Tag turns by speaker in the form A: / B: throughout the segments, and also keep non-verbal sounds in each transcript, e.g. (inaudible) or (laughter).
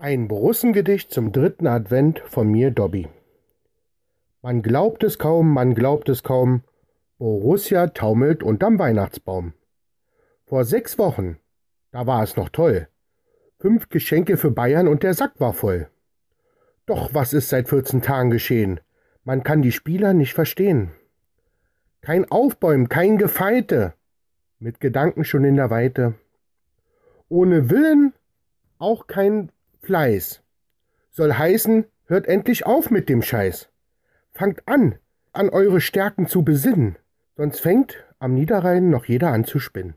A: Ein Borussengedicht zum dritten Advent von mir, Dobby. Man glaubt es kaum, man glaubt es kaum, Borussia taumelt unterm Weihnachtsbaum. Vor sechs Wochen, da war es noch toll. Fünf Geschenke für Bayern und der Sack war voll. Doch was ist seit 14 Tagen geschehen? Man kann die Spieler nicht verstehen. Kein Aufbäumen, kein Gefeite, mit Gedanken schon in der Weite. Ohne Willen auch kein Fleiß. Soll heißen, hört endlich auf mit dem Scheiß. Fangt an, an eure Stärken zu besinnen, sonst fängt am Niederrhein noch jeder an zu spinnen.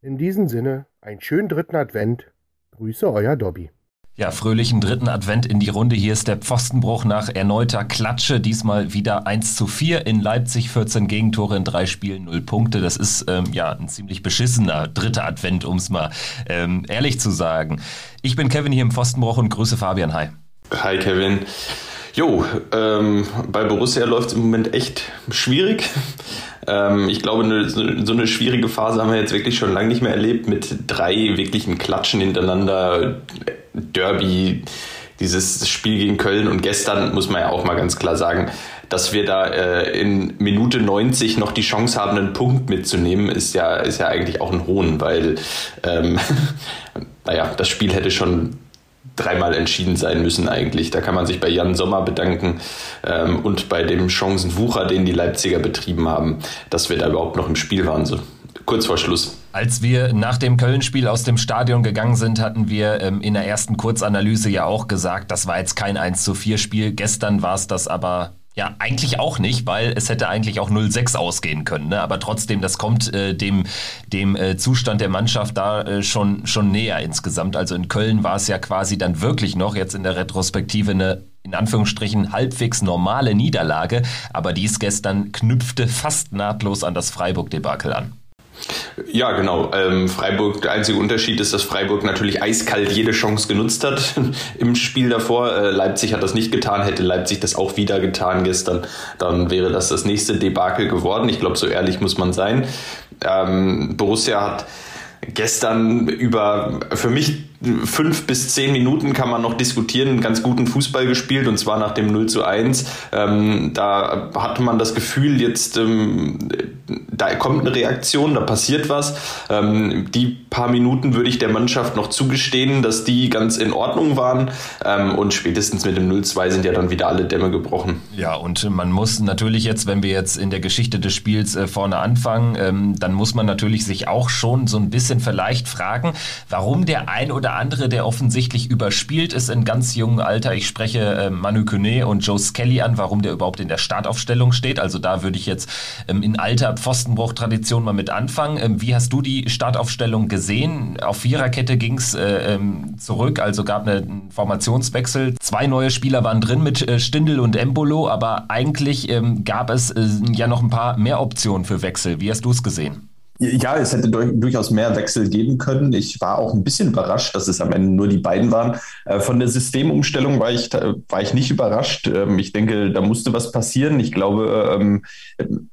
A: In diesem Sinne, einen schönen dritten Advent. Grüße euer Dobby.
B: Ja, fröhlichen dritten Advent in die Runde. Hier ist der Pfostenbruch nach erneuter Klatsche. Diesmal wieder 1 zu 4 in Leipzig, 14 Gegentore in drei Spielen, 0 Punkte. Das ist ähm, ja ein ziemlich beschissener dritter Advent, um es mal ähm, ehrlich zu sagen. Ich bin Kevin hier im Pfostenbruch und grüße Fabian. Hi.
C: Hi Kevin. Jo, ähm, bei Borussia läuft es im Moment echt schwierig. Ähm, ich glaube, so, so, eine schwierige Phase haben wir jetzt wirklich schon lange nicht mehr erlebt mit drei wirklichen Klatschen hintereinander. Derby, dieses Spiel gegen Köln und gestern muss man ja auch mal ganz klar sagen, dass wir da äh, in Minute 90 noch die Chance haben, einen Punkt mitzunehmen, ist ja, ist ja eigentlich auch ein Hohn, weil ähm, (laughs) naja, das Spiel hätte schon dreimal entschieden sein müssen eigentlich. Da kann man sich bei Jan Sommer bedanken ähm, und bei dem Chancenwucher, den die Leipziger betrieben haben, dass wir da überhaupt noch im Spiel waren, so kurz vor Schluss.
B: Als wir nach dem Köln-Spiel aus dem Stadion gegangen sind, hatten wir ähm, in der ersten Kurzanalyse ja auch gesagt, das war jetzt kein 1 zu 4 Spiel. Gestern war es das aber ja, eigentlich auch nicht, weil es hätte eigentlich auch 0-6 ausgehen können. Ne? Aber trotzdem, das kommt äh, dem, dem äh, Zustand der Mannschaft da äh, schon, schon näher insgesamt. Also in Köln war es ja quasi dann wirklich noch jetzt in der Retrospektive eine in Anführungsstrichen halbwegs normale Niederlage. Aber dies gestern knüpfte fast nahtlos an das Freiburg-Debakel an.
C: Ja, genau. Ähm, Freiburg, der einzige Unterschied ist, dass Freiburg natürlich eiskalt jede Chance genutzt hat (laughs) im Spiel davor. Äh, Leipzig hat das nicht getan. Hätte Leipzig das auch wieder getan gestern, dann wäre das das nächste Debakel geworden. Ich glaube, so ehrlich muss man sein. Ähm, Borussia hat gestern über für mich fünf bis zehn Minuten kann man noch diskutieren, ganz guten Fußball gespielt und zwar nach dem 0 zu 1. Ähm, da hatte man das Gefühl, jetzt ähm, da kommt eine Reaktion, da passiert was. Ähm, die paar Minuten würde ich der Mannschaft noch zugestehen, dass die ganz in Ordnung waren ähm, und spätestens mit dem 0-2 sind ja dann wieder alle Dämme gebrochen.
B: Ja, und man muss natürlich jetzt, wenn wir jetzt in der Geschichte des Spiels äh, vorne anfangen, ähm, dann muss man natürlich sich auch schon so ein bisschen vielleicht fragen, warum der ein oder der andere, der offensichtlich überspielt ist in ganz jungem Alter. Ich spreche äh, Manu Kone und Joe Skelly an, warum der überhaupt in der Startaufstellung steht. Also da würde ich jetzt ähm, in alter Pfostenbruch-Tradition mal mit anfangen. Ähm, wie hast du die Startaufstellung gesehen? Auf Viererkette ging es äh, ähm, zurück, also gab einen Formationswechsel. Zwei neue Spieler waren drin mit äh, Stindel und Embolo, aber eigentlich ähm, gab es äh, ja noch ein paar mehr Optionen für Wechsel. Wie hast du es gesehen?
D: Ja, es hätte durchaus mehr Wechsel geben können. Ich war auch ein bisschen überrascht, dass es am Ende nur die beiden waren. Äh, von der Systemumstellung war ich, war ich nicht überrascht. Ähm, ich denke, da musste was passieren. Ich glaube, ähm,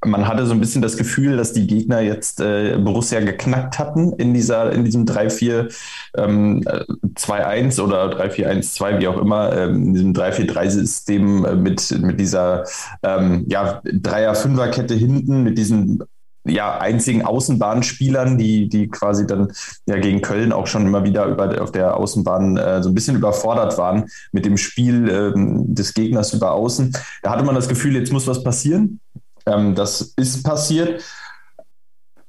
D: man hatte so ein bisschen das Gefühl, dass die Gegner jetzt äh, Borussia geknackt hatten in dieser, in diesem 3-4-2-1 ähm, oder 3-4-1-2, wie auch immer, in diesem 3-4-3-System äh, mit, mit dieser ja, Dreier-Fünfer-Kette hinten, mit diesen ja, einzigen Außenbahnspielern, die, die quasi dann ja gegen Köln auch schon immer wieder über, auf der Außenbahn äh, so ein bisschen überfordert waren mit dem Spiel ähm, des Gegners über Außen. Da hatte man das Gefühl, jetzt muss was passieren. Ähm, das ist passiert.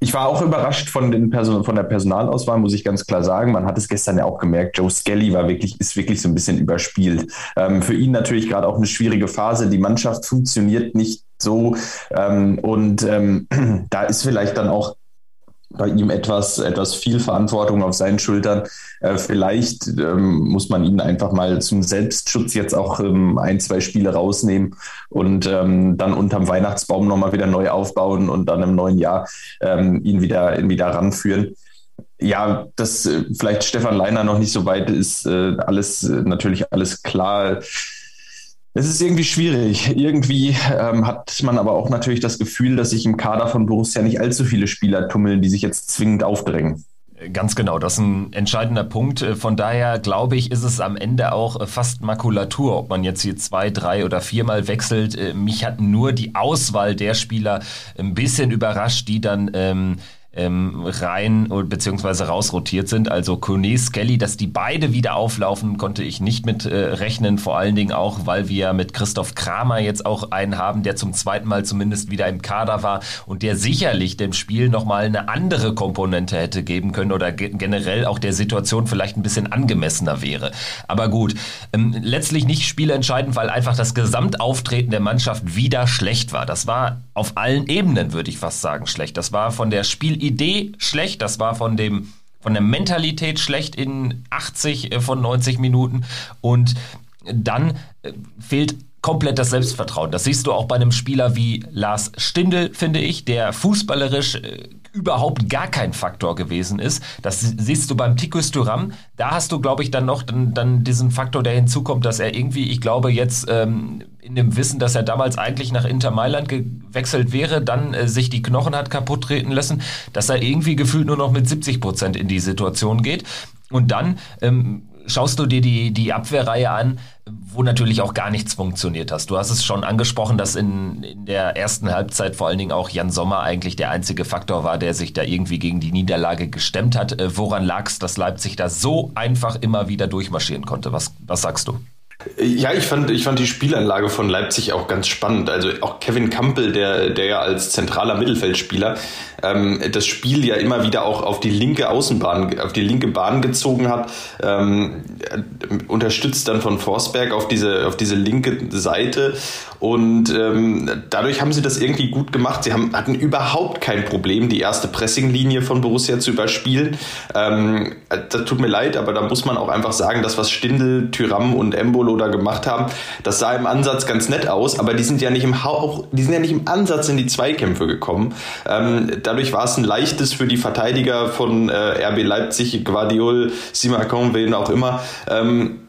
D: Ich war auch überrascht von, den Person von der Personalauswahl, muss ich ganz klar sagen. Man hat es gestern ja auch gemerkt, Joe Skelly war wirklich, ist wirklich so ein bisschen überspielt. Ähm, für ihn natürlich gerade auch eine schwierige Phase. Die Mannschaft funktioniert nicht so. Ähm, und ähm, (clears throat) da ist vielleicht dann auch bei ihm etwas, etwas viel Verantwortung auf seinen Schultern. Äh, vielleicht ähm, muss man ihn einfach mal zum Selbstschutz jetzt auch ähm, ein, zwei Spiele rausnehmen und ähm, dann unterm Weihnachtsbaum nochmal wieder neu aufbauen und dann im neuen Jahr ähm, ihn wieder, ihn wieder ranführen. Ja, dass äh, vielleicht Stefan Leiner noch nicht so weit ist, äh, alles äh, natürlich alles klar es ist irgendwie schwierig. Irgendwie ähm, hat man aber auch natürlich das Gefühl, dass sich im Kader von Borussia nicht allzu viele Spieler tummeln, die sich jetzt zwingend aufdrängen.
B: Ganz genau, das ist ein entscheidender Punkt. Von daher glaube ich, ist es am Ende auch fast Makulatur, ob man jetzt hier zwei, drei oder viermal wechselt. Mich hat nur die Auswahl der Spieler ein bisschen überrascht, die dann ähm, ähm, rein bzw. rausrotiert sind. Also Kone, Skelly, dass die beide wieder auflaufen, konnte ich nicht mit äh, rechnen. Vor allen Dingen auch, weil wir mit Christoph Kramer jetzt auch einen haben, der zum zweiten Mal zumindest wieder im Kader war und der sicherlich dem Spiel nochmal eine andere Komponente hätte geben können oder ge generell auch der Situation vielleicht ein bisschen angemessener wäre. Aber gut, ähm, letztlich nicht spielentscheidend, weil einfach das Gesamtauftreten der Mannschaft wieder schlecht war. Das war auf allen Ebenen, würde ich fast sagen, schlecht. Das war von der Spiel Idee schlecht, das war von dem von der Mentalität schlecht in 80 äh, von 90 Minuten und dann äh, fehlt komplett das Selbstvertrauen. Das siehst du auch bei einem Spieler wie Lars Stindl, finde ich, der fußballerisch äh, überhaupt gar kein Faktor gewesen ist. Das siehst du beim Tikus Thuram. Da hast du, glaube ich, dann noch dann, dann diesen Faktor, der hinzukommt, dass er irgendwie, ich glaube, jetzt ähm, in dem Wissen, dass er damals eigentlich nach Inter Mailand gewechselt wäre, dann äh, sich die Knochen hat kaputt treten lassen, dass er irgendwie gefühlt nur noch mit 70 Prozent in die Situation geht. Und dann ähm, schaust du dir die, die Abwehrreihe an, wo natürlich auch gar nichts funktioniert hast. Du hast es schon angesprochen, dass in, in der ersten Halbzeit vor allen Dingen auch Jan Sommer eigentlich der einzige Faktor war, der sich da irgendwie gegen die Niederlage gestemmt hat. Äh, woran lag es, dass Leipzig da so einfach immer wieder durchmarschieren konnte? Was, was sagst du?
C: Ja, ich fand, ich fand die Spielanlage von Leipzig auch ganz spannend. Also auch Kevin Campbell, der, der ja als zentraler Mittelfeldspieler ähm, das Spiel ja immer wieder auch auf die linke Außenbahn, auf die linke Bahn gezogen hat, ähm, unterstützt dann von Forsberg auf diese, auf diese linke Seite. Und ähm, dadurch haben sie das irgendwie gut gemacht. Sie haben, hatten überhaupt kein Problem, die erste Pressinglinie von Borussia zu überspielen. Ähm, das tut mir leid, aber da muss man auch einfach sagen, das, was Stindl, Tyram und Embolo da gemacht haben, das sah im Ansatz ganz nett aus, aber die sind ja nicht im Hauch, die sind ja nicht im Ansatz in die Zweikämpfe gekommen. Ähm, dadurch war es ein leichtes für die Verteidiger von äh, RB Leipzig, Guardiol, Simakon, wen auch immer. Ähm,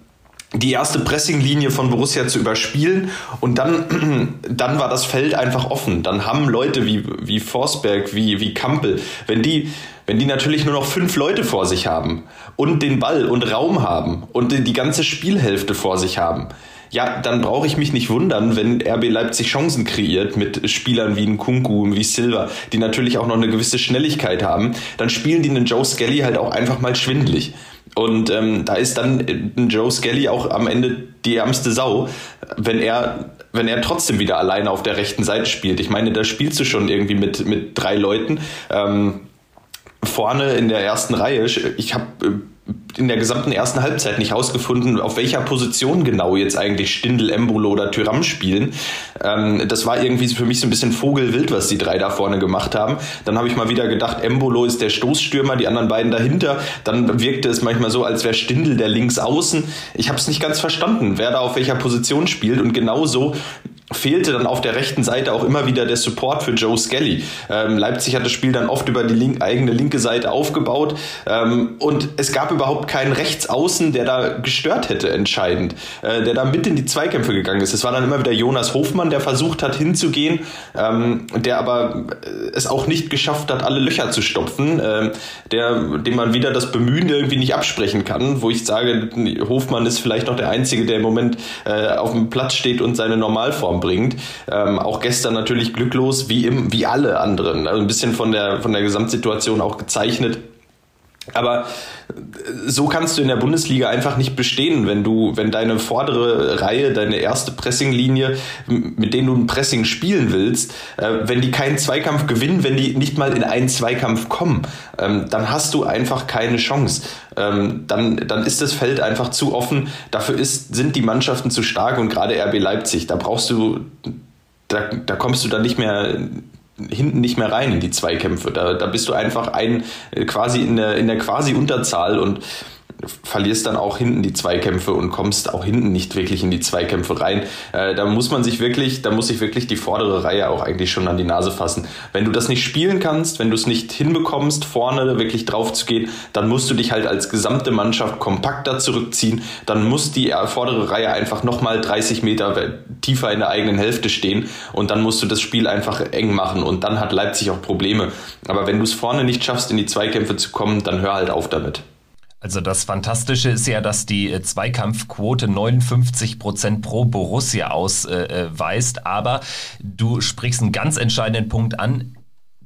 C: die erste Pressinglinie von Borussia zu überspielen und dann, (clears throat) dann war das Feld einfach offen. Dann haben Leute wie, wie Forsberg, wie, wie Kampel, wenn die, wenn die natürlich nur noch fünf Leute vor sich haben und den Ball und Raum haben und die ganze Spielhälfte vor sich haben, ja, dann brauche ich mich nicht wundern, wenn RB Leipzig Chancen kreiert mit Spielern wie ein Kunku, wie Silva, die natürlich auch noch eine gewisse Schnelligkeit haben. Dann spielen die einen Joe Skelly halt auch einfach mal schwindlig. Und ähm, da ist dann ein Joe Skelly auch am Ende die ärmste Sau, wenn er wenn er trotzdem wieder alleine auf der rechten Seite spielt. Ich meine, da spielst du schon irgendwie mit, mit drei Leuten. Ähm, vorne in der ersten Reihe, ich habe in der gesamten ersten Halbzeit nicht herausgefunden, auf welcher Position genau jetzt eigentlich Stindel, Embolo oder Tyram spielen. Ähm, das war irgendwie für mich so ein bisschen Vogelwild, was die drei da vorne gemacht haben. Dann habe ich mal wieder gedacht, Embolo ist der Stoßstürmer, die anderen beiden dahinter. Dann wirkte es manchmal so, als wäre Stindel der Linksaußen. Ich habe es nicht ganz verstanden, wer da auf welcher Position spielt. Und genauso fehlte dann auf der rechten Seite auch immer wieder der Support für Joe Skelly. Ähm, Leipzig hat das Spiel dann oft über die link eigene linke Seite aufgebaut ähm, und es gab überhaupt keinen Rechtsaußen, der da gestört hätte entscheidend, äh, der da mit in die Zweikämpfe gegangen ist. Es war dann immer wieder Jonas Hofmann, der versucht hat hinzugehen, ähm, der aber äh, es auch nicht geschafft hat, alle Löcher zu stopfen, äh, der, dem man wieder das Bemühen irgendwie nicht absprechen kann, wo ich sage, Hofmann ist vielleicht noch der Einzige, der im Moment äh, auf dem Platz steht und seine Normalform bringt. Ähm, auch gestern natürlich glücklos, wie, im, wie alle anderen. Also ein bisschen von der, von der Gesamtsituation auch gezeichnet. Aber so kannst du in der Bundesliga einfach nicht bestehen, wenn du, wenn deine vordere Reihe, deine erste Pressinglinie, mit denen du ein Pressing spielen willst, äh, wenn die keinen Zweikampf gewinnen, wenn die nicht mal in einen Zweikampf kommen, ähm, dann hast du einfach keine Chance. Ähm, dann, dann ist das Feld einfach zu offen. Dafür ist, sind die Mannschaften zu stark und gerade RB Leipzig, da brauchst du, da, da kommst du dann nicht mehr hinten nicht mehr rein in die Zweikämpfe. Da, da bist du einfach ein äh, quasi in der, in der quasi Unterzahl und verlierst dann auch hinten die Zweikämpfe und kommst auch hinten nicht wirklich in die Zweikämpfe rein. Äh, da muss man sich wirklich, da muss sich wirklich die vordere Reihe auch eigentlich schon an die Nase fassen. Wenn du das nicht spielen kannst, wenn du es nicht hinbekommst, vorne wirklich drauf zu gehen, dann musst du dich halt als gesamte Mannschaft kompakter zurückziehen. Dann muss die vordere Reihe einfach nochmal 30 Meter tiefer in der eigenen Hälfte stehen und dann musst du das Spiel einfach eng machen und dann hat Leipzig auch Probleme. Aber wenn du es vorne nicht schaffst, in die Zweikämpfe zu kommen, dann hör halt auf damit.
B: Also das Fantastische ist ja, dass die äh, Zweikampfquote 59 Prozent pro Borussia ausweist. Aber du sprichst einen ganz entscheidenden Punkt an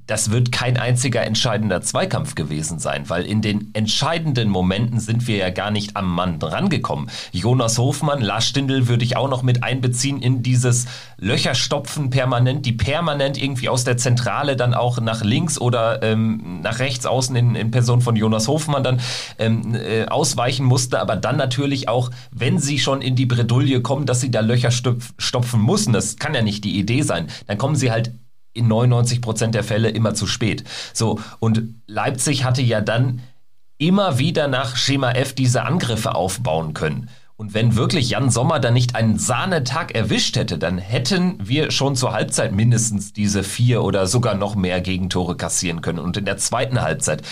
B: das wird kein einziger entscheidender Zweikampf gewesen sein, weil in den entscheidenden Momenten sind wir ja gar nicht am Mann rangekommen. Jonas Hofmann, Lars Stindl würde ich auch noch mit einbeziehen in dieses Löcherstopfen permanent, die permanent irgendwie aus der Zentrale dann auch nach links oder ähm, nach rechts außen in, in, Person von Jonas Hofmann dann ähm, äh, ausweichen musste, aber dann natürlich auch, wenn sie schon in die Bredouille kommen, dass sie da Löcher stopfen müssen, das kann ja nicht die Idee sein, dann kommen sie halt in 99 Prozent der Fälle immer zu spät. So, und Leipzig hatte ja dann immer wieder nach Schema F diese Angriffe aufbauen können. Und wenn wirklich Jan Sommer da nicht einen Sahnetag erwischt hätte, dann hätten wir schon zur Halbzeit mindestens diese vier oder sogar noch mehr Gegentore kassieren können. Und in der zweiten Halbzeit,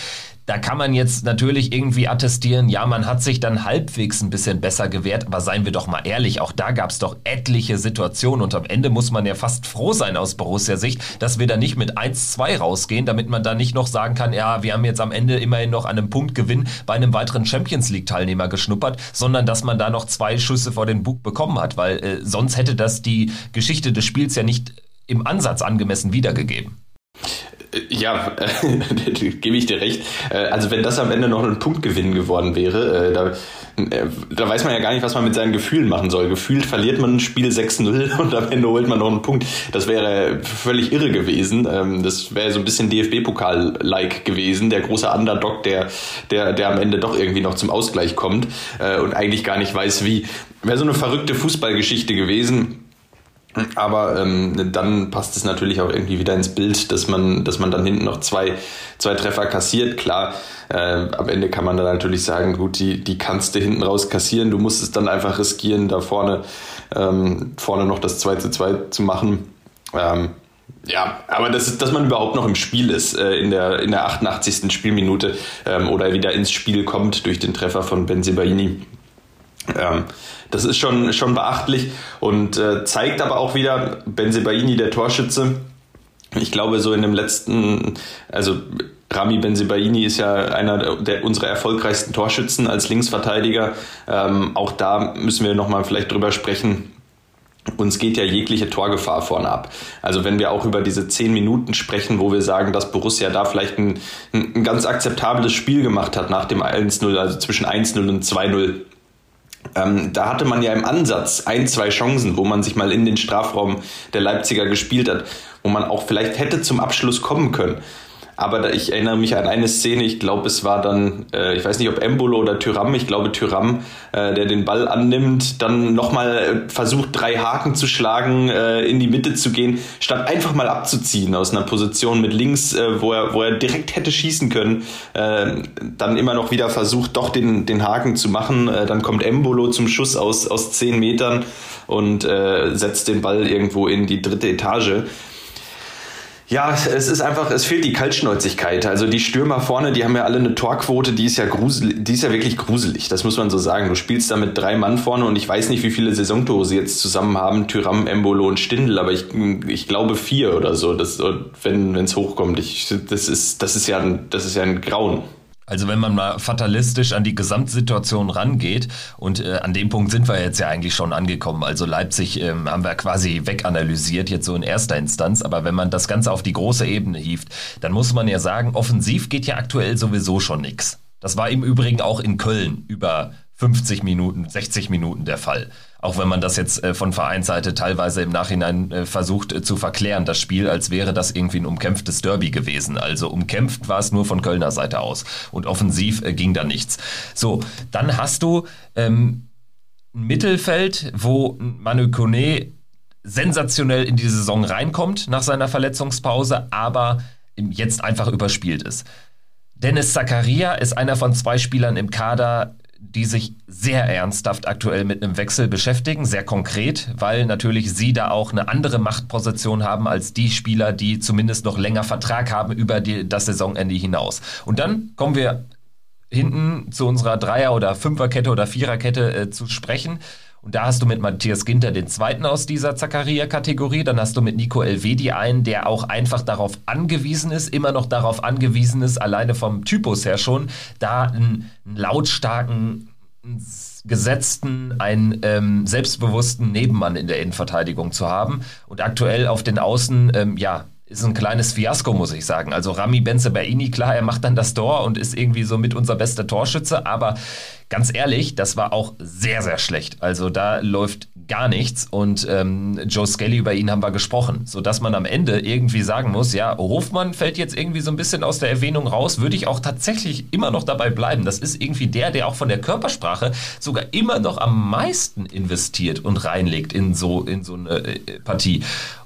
B: da kann man jetzt natürlich irgendwie attestieren, ja, man hat sich dann halbwegs ein bisschen besser gewehrt, aber seien wir doch mal ehrlich, auch da gab es doch etliche Situationen. Und am Ende muss man ja fast froh sein aus Borussia-Sicht, dass wir da nicht mit 1-2 rausgehen, damit man da nicht noch sagen kann, ja, wir haben jetzt am Ende immerhin noch an einem Punktgewinn bei einem weiteren Champions League-Teilnehmer geschnuppert, sondern dass man da noch zwei Schüsse vor den Bug bekommen hat, weil äh, sonst hätte das die Geschichte des Spiels ja nicht im Ansatz angemessen wiedergegeben.
C: Ja, äh, (laughs) gebe ich dir recht. Äh, also wenn das am Ende noch ein Punktgewinn geworden wäre, äh, da, äh, da weiß man ja gar nicht, was man mit seinen Gefühlen machen soll. Gefühlt verliert man ein Spiel 6-0 (laughs) und am Ende holt man noch einen Punkt. Das wäre völlig irre gewesen. Ähm, das wäre so ein bisschen DFB-Pokal-like gewesen. Der große Underdog, der, der, der am Ende doch irgendwie noch zum Ausgleich kommt äh, und eigentlich gar nicht weiß, wie. Wäre so eine verrückte Fußballgeschichte gewesen aber ähm, dann passt es natürlich auch irgendwie wieder ins Bild, dass man, dass man dann hinten noch zwei, zwei Treffer kassiert. Klar, äh, am Ende kann man dann natürlich sagen, gut, die, die kannst du hinten raus kassieren. Du musst es dann einfach riskieren, da vorne, ähm, vorne noch das 2 zu 2 zu machen. Ähm, ja, aber das ist, dass man überhaupt noch im Spiel ist äh, in, der, in der 88. Spielminute ähm, oder wieder ins Spiel kommt durch den Treffer von Benzibaini. Ähm, das ist schon, schon beachtlich und äh, zeigt aber auch wieder, Benzebaini, der Torschütze, ich glaube, so in dem letzten, also Rami Benzebaini ist ja einer der, unserer erfolgreichsten Torschützen als Linksverteidiger. Ähm, auch da müssen wir nochmal vielleicht drüber sprechen. Uns geht ja jegliche Torgefahr vorne ab. Also wenn wir auch über diese zehn Minuten sprechen, wo wir sagen, dass Borussia da vielleicht ein, ein ganz akzeptables Spiel gemacht hat nach dem 1-0, also zwischen 1-0 und 2-0, ähm, da hatte man ja im Ansatz ein, zwei Chancen, wo man sich mal in den Strafraum der Leipziger gespielt hat, wo man auch vielleicht hätte zum Abschluss kommen können. Aber ich erinnere mich an eine Szene, ich glaube, es war dann, äh, ich weiß nicht, ob Embolo oder Tyram, ich glaube Tyram, äh, der den Ball annimmt, dann nochmal äh, versucht, drei Haken zu schlagen, äh, in die Mitte zu gehen, statt einfach mal abzuziehen aus einer Position mit links, äh, wo, er, wo er direkt hätte schießen können, äh, dann immer noch wieder versucht, doch den, den Haken zu machen. Äh, dann kommt Embolo zum Schuss aus, aus zehn Metern und äh, setzt den Ball irgendwo in die dritte Etage. Ja, es ist einfach, es fehlt die Kaltschnäuzigkeit. Also die Stürmer vorne, die haben ja alle eine Torquote, die ist ja gruselig, die ist ja wirklich gruselig. Das muss man so sagen. Du spielst da mit drei Mann vorne und ich weiß nicht, wie viele Saisontore sie jetzt zusammen haben, Tyram, Embolo und Stindl, aber ich, ich glaube vier oder so, das, wenn es hochkommt. Ich, das ist, das ist ja ein, das ist ja ein Grauen.
B: Also wenn man mal fatalistisch an die Gesamtsituation rangeht, und äh, an dem Punkt sind wir jetzt ja eigentlich schon angekommen. Also Leipzig ähm, haben wir quasi weganalysiert, jetzt so in erster Instanz. Aber wenn man das Ganze auf die große Ebene hieft, dann muss man ja sagen, offensiv geht ja aktuell sowieso schon nichts. Das war im Übrigen auch in Köln über 50 Minuten, 60 Minuten der Fall. Auch wenn man das jetzt äh, von Vereinsseite teilweise im Nachhinein äh, versucht äh, zu verklären, das Spiel, als wäre das irgendwie ein umkämpftes Derby gewesen. Also umkämpft war es nur von Kölner Seite aus. Und offensiv ging da nichts. So, dann hast du ähm, ein Mittelfeld, wo Manu Kone sensationell in die Saison reinkommt nach seiner Verletzungspause, aber jetzt einfach überspielt ist. Dennis Zakaria ist einer von zwei Spielern im Kader, die sich sehr ernsthaft aktuell mit einem Wechsel beschäftigen, sehr konkret, weil natürlich sie da auch eine andere Machtposition haben als die Spieler, die zumindest noch länger Vertrag haben über die, das Saisonende hinaus. Und dann kommen wir hinten zu unserer Dreier- oder Fünferkette oder Viererkette äh, zu sprechen. Und da hast du mit Matthias Ginter den zweiten aus dieser Zakaria-Kategorie. Dann hast du mit Nico Elvedi einen, der auch einfach darauf angewiesen ist, immer noch darauf angewiesen ist, alleine vom Typus her schon, da einen, einen lautstarken, gesetzten, einen ähm, selbstbewussten Nebenmann in der Innenverteidigung zu haben. Und aktuell auf den Außen, ähm, ja, ist ein kleines Fiasko, muss ich sagen. Also Rami Benzebaini, klar, er macht dann das Tor und ist irgendwie so mit unser bester Torschütze, aber ganz ehrlich, das war auch sehr, sehr schlecht. Also da läuft gar nichts und ähm, Joe Skelly, über ihn haben wir gesprochen, sodass man am Ende irgendwie sagen muss, ja, Hofmann fällt jetzt irgendwie so ein bisschen aus der Erwähnung raus, würde ich auch tatsächlich immer noch dabei bleiben. Das ist irgendwie der, der auch von der Körpersprache sogar immer noch am meisten investiert und reinlegt in so, in so eine äh, Partie.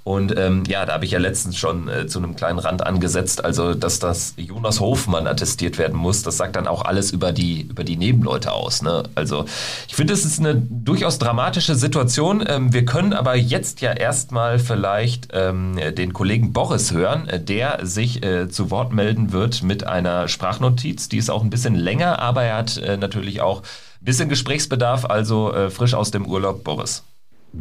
B: Und ähm, ja, da habe ich ja letztens schon äh, zu einem kleinen Rand angesetzt, also dass das Jonas Hofmann attestiert werden muss, das sagt dann auch alles über die, über die Nebenleute aus. Ne? Also ich finde, es ist eine durchaus dramatische Situation. Ähm, wir können aber jetzt ja erstmal vielleicht ähm, den Kollegen Boris hören, äh, der sich äh, zu Wort melden wird mit einer Sprachnotiz. Die ist auch ein bisschen länger, aber er hat äh, natürlich auch ein bisschen Gesprächsbedarf, also äh, frisch aus dem Urlaub, Boris.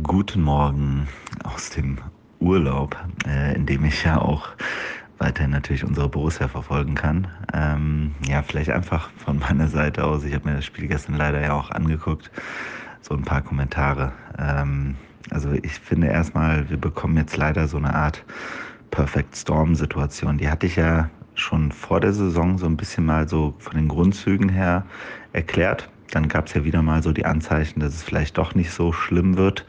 E: Guten Morgen aus dem Urlaub, äh, in dem ich ja auch weiterhin natürlich unsere Borussia verfolgen kann. Ähm, ja, vielleicht einfach von meiner Seite aus. Ich habe mir das Spiel gestern leider ja auch angeguckt. So ein paar Kommentare. Ähm, also ich finde erstmal, wir bekommen jetzt leider so eine Art Perfect Storm-Situation. Die hatte ich ja schon vor der Saison so ein bisschen mal so von den Grundzügen her erklärt. Dann gab es ja wieder mal so die Anzeichen, dass es vielleicht doch nicht so schlimm wird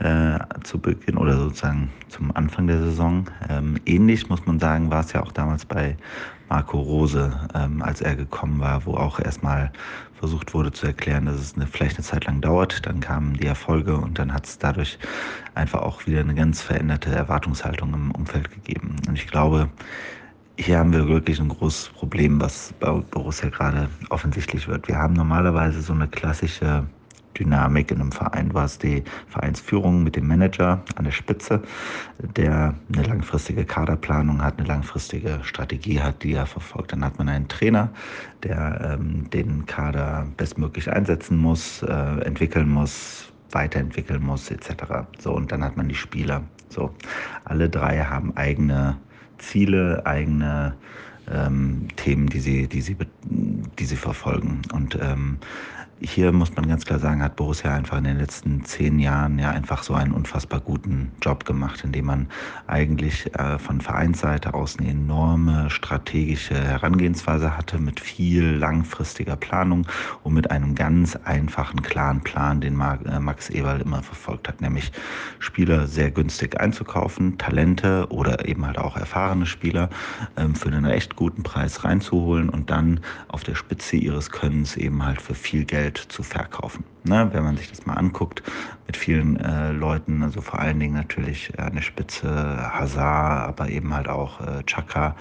E: äh, zu Beginn oder sozusagen zum Anfang der Saison. Ähm, ähnlich muss man sagen, war es ja auch damals bei Marco Rose, ähm, als er gekommen war, wo auch erstmal versucht wurde zu erklären, dass es eine, vielleicht eine Zeit lang dauert. Dann kamen die Erfolge und dann hat es dadurch einfach auch wieder eine ganz veränderte Erwartungshaltung im Umfeld gegeben. Und ich glaube, hier haben wir wirklich ein großes Problem, was bei Borussia gerade offensichtlich wird. Wir haben normalerweise so eine klassische Dynamik in einem Verein. Du hast die Vereinsführung mit dem Manager an der Spitze, der eine langfristige Kaderplanung hat, eine langfristige Strategie hat, die er verfolgt. Dann hat man einen Trainer, der ähm, den Kader bestmöglich einsetzen muss, äh, entwickeln muss, weiterentwickeln muss, etc. So, und dann hat man die Spieler. So, alle drei haben eigene Ziele, eigene ähm, Themen, die sie, die sie, die sie verfolgen. Und ähm, hier muss man ganz klar sagen, hat Borussia einfach in den letzten zehn Jahren ja einfach so einen unfassbar guten Job gemacht, indem man eigentlich äh, von Vereinsseite aus eine enorme strategische Herangehensweise hatte mit viel langfristiger Planung und mit einem ganz einfachen, klaren Plan, den äh, Max Eberl immer verfolgt hat, nämlich Spieler sehr günstig einzukaufen, Talente oder eben halt auch erfahrene Spieler ähm, für einen echt guten Preis reinzuholen und dann auf der Spitze ihres Könnens eben halt für viel Geld Geld zu verkaufen. Ne, wenn man sich das mal anguckt, mit vielen äh, Leuten, also vor allen Dingen natürlich äh, eine Spitze Hazard, aber eben halt auch äh, Chaka,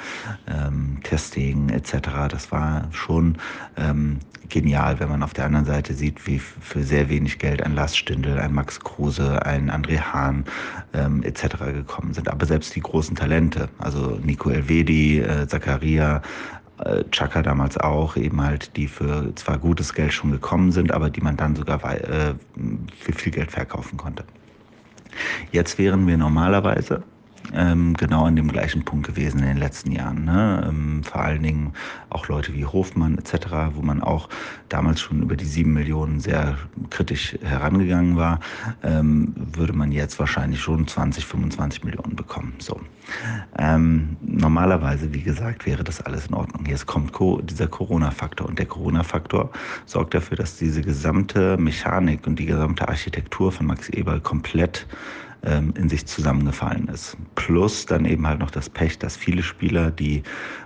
E: ähm, Testing etc. Das war schon ähm, genial, wenn man auf der anderen Seite sieht, wie für sehr wenig Geld ein Lars Stindl, ein Max Kruse, ein André Hahn ähm, etc. gekommen sind. Aber selbst die großen Talente, also Nico Elvedi, äh, Zakaria, äh, Chaka damals auch, eben halt, die für zwar gutes Geld schon gekommen sind, aber die man dann sogar äh, für viel Geld verkaufen konnte. Jetzt wären wir normalerweise ähm, genau an dem gleichen Punkt gewesen in den letzten Jahren. Ne? Ähm, vor allen Dingen auch Leute wie Hofmann etc., wo man auch damals schon über die sieben Millionen sehr kritisch herangegangen war, ähm, würde man jetzt wahrscheinlich schon 20, 25 Millionen bekommen. So. Ähm, normalerweise, wie gesagt, wäre das alles in Ordnung. Jetzt kommt Co dieser Corona-Faktor und der Corona-Faktor sorgt dafür, dass diese gesamte Mechanik und die gesamte Architektur von Max Eberl komplett ähm, in sich zusammengefallen ist. Plus dann eben halt noch das Pech, dass viele Spieler, die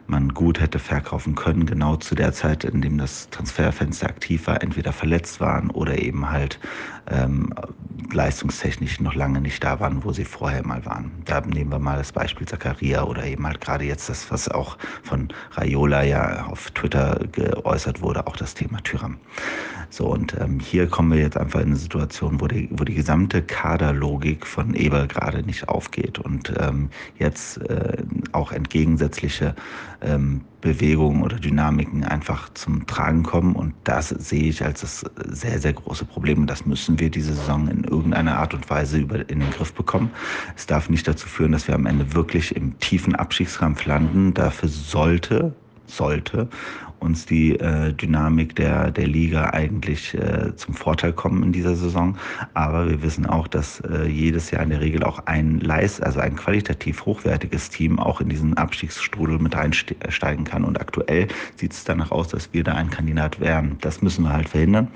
E: man gut hätte verkaufen können, genau zu der Zeit, in dem das Transferfenster aktiv war, entweder verletzt waren oder eben halt ähm, leistungstechnisch noch lange nicht da waren, wo sie vorher mal waren. Da nehmen wir mal das Beispiel Zakaria oder eben halt gerade jetzt das, was auch von Raiola ja auf Twitter geäußert wurde, auch das Thema Tyram. So, und ähm, hier kommen wir jetzt einfach in eine Situation, wo die, wo die gesamte Kaderlogik von Eber gerade nicht aufgeht und ähm, jetzt äh, auch entgegensätzliche ähm, Bewegungen oder Dynamiken einfach zum Tragen kommen. Und das sehe ich als das sehr, sehr große Problem. Und das müssen wir diese Saison in irgendeiner Art und Weise über, in den Griff bekommen. Es darf nicht dazu führen, dass wir am Ende wirklich im tiefen Abstiegskampf landen. Dafür sollte sollte uns die äh, Dynamik der, der Liga eigentlich äh, zum Vorteil kommen in dieser Saison. Aber wir wissen auch, dass äh, jedes Jahr in der Regel auch ein Leist, also ein qualitativ hochwertiges Team auch in diesen Abstiegsstrudel mit reinsteigen kann. Und aktuell sieht es danach aus, dass wir da ein Kandidat wären. Das müssen wir halt verhindern.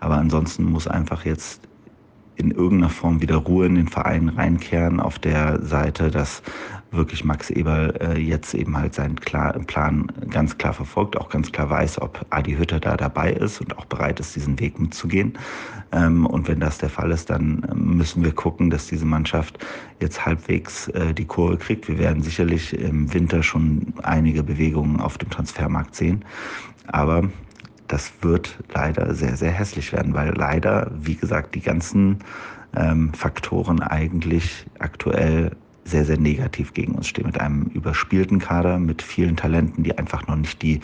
E: Aber ansonsten muss einfach jetzt in irgendeiner Form wieder Ruhe in den Verein reinkehren auf der Seite, dass wirklich Max Eberl äh, jetzt eben halt seinen klar, Plan ganz klar verfolgt, auch ganz klar weiß, ob Adi Hütter da dabei ist und auch bereit ist, diesen Weg mitzugehen. Ähm, und wenn das der Fall ist, dann ähm, müssen wir gucken, dass diese Mannschaft jetzt halbwegs äh, die Kurve kriegt. Wir werden sicherlich im Winter schon einige Bewegungen auf dem Transfermarkt sehen. Aber das wird leider sehr, sehr hässlich werden, weil leider, wie gesagt, die ganzen ähm, Faktoren eigentlich aktuell sehr, sehr negativ gegen uns stehen. Mit einem überspielten Kader, mit vielen Talenten, die einfach noch nicht die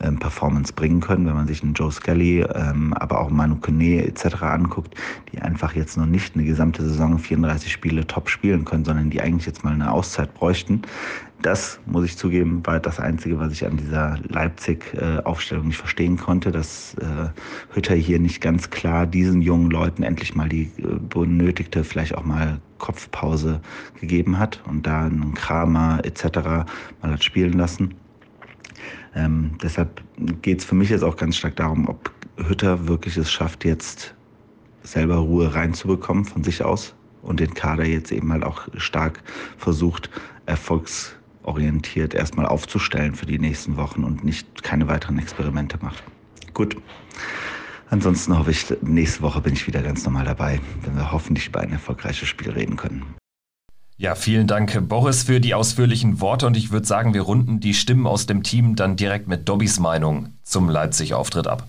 E: ähm, Performance bringen können. Wenn man sich einen Joe Scully, ähm, aber auch Manu Kone etc. anguckt, die einfach jetzt noch nicht eine gesamte Saison 34 Spiele top spielen können, sondern die eigentlich jetzt mal eine Auszeit bräuchten, das, muss ich zugeben, war das Einzige, was ich an dieser Leipzig-Aufstellung nicht verstehen konnte, dass äh, Hütter hier nicht ganz klar diesen jungen Leuten endlich mal die äh, benötigte, vielleicht auch mal Kopfpause gegeben hat und da einen Kramer etc. mal hat spielen lassen. Ähm, deshalb geht es für mich jetzt auch ganz stark darum, ob Hütter wirklich es schafft, jetzt selber Ruhe reinzubekommen von sich aus und den Kader jetzt eben halt auch stark versucht, Erfolgs orientiert erstmal aufzustellen für die nächsten Wochen und nicht keine weiteren Experimente macht. Gut. Ansonsten hoffe ich, nächste Woche bin ich wieder ganz normal dabei, wenn wir hoffentlich über ein erfolgreiches Spiel reden können.
B: Ja, vielen Dank, Boris, für die ausführlichen Worte und ich würde sagen, wir runden die Stimmen aus dem Team dann direkt mit Dobbys Meinung zum Leipzig-Auftritt ab.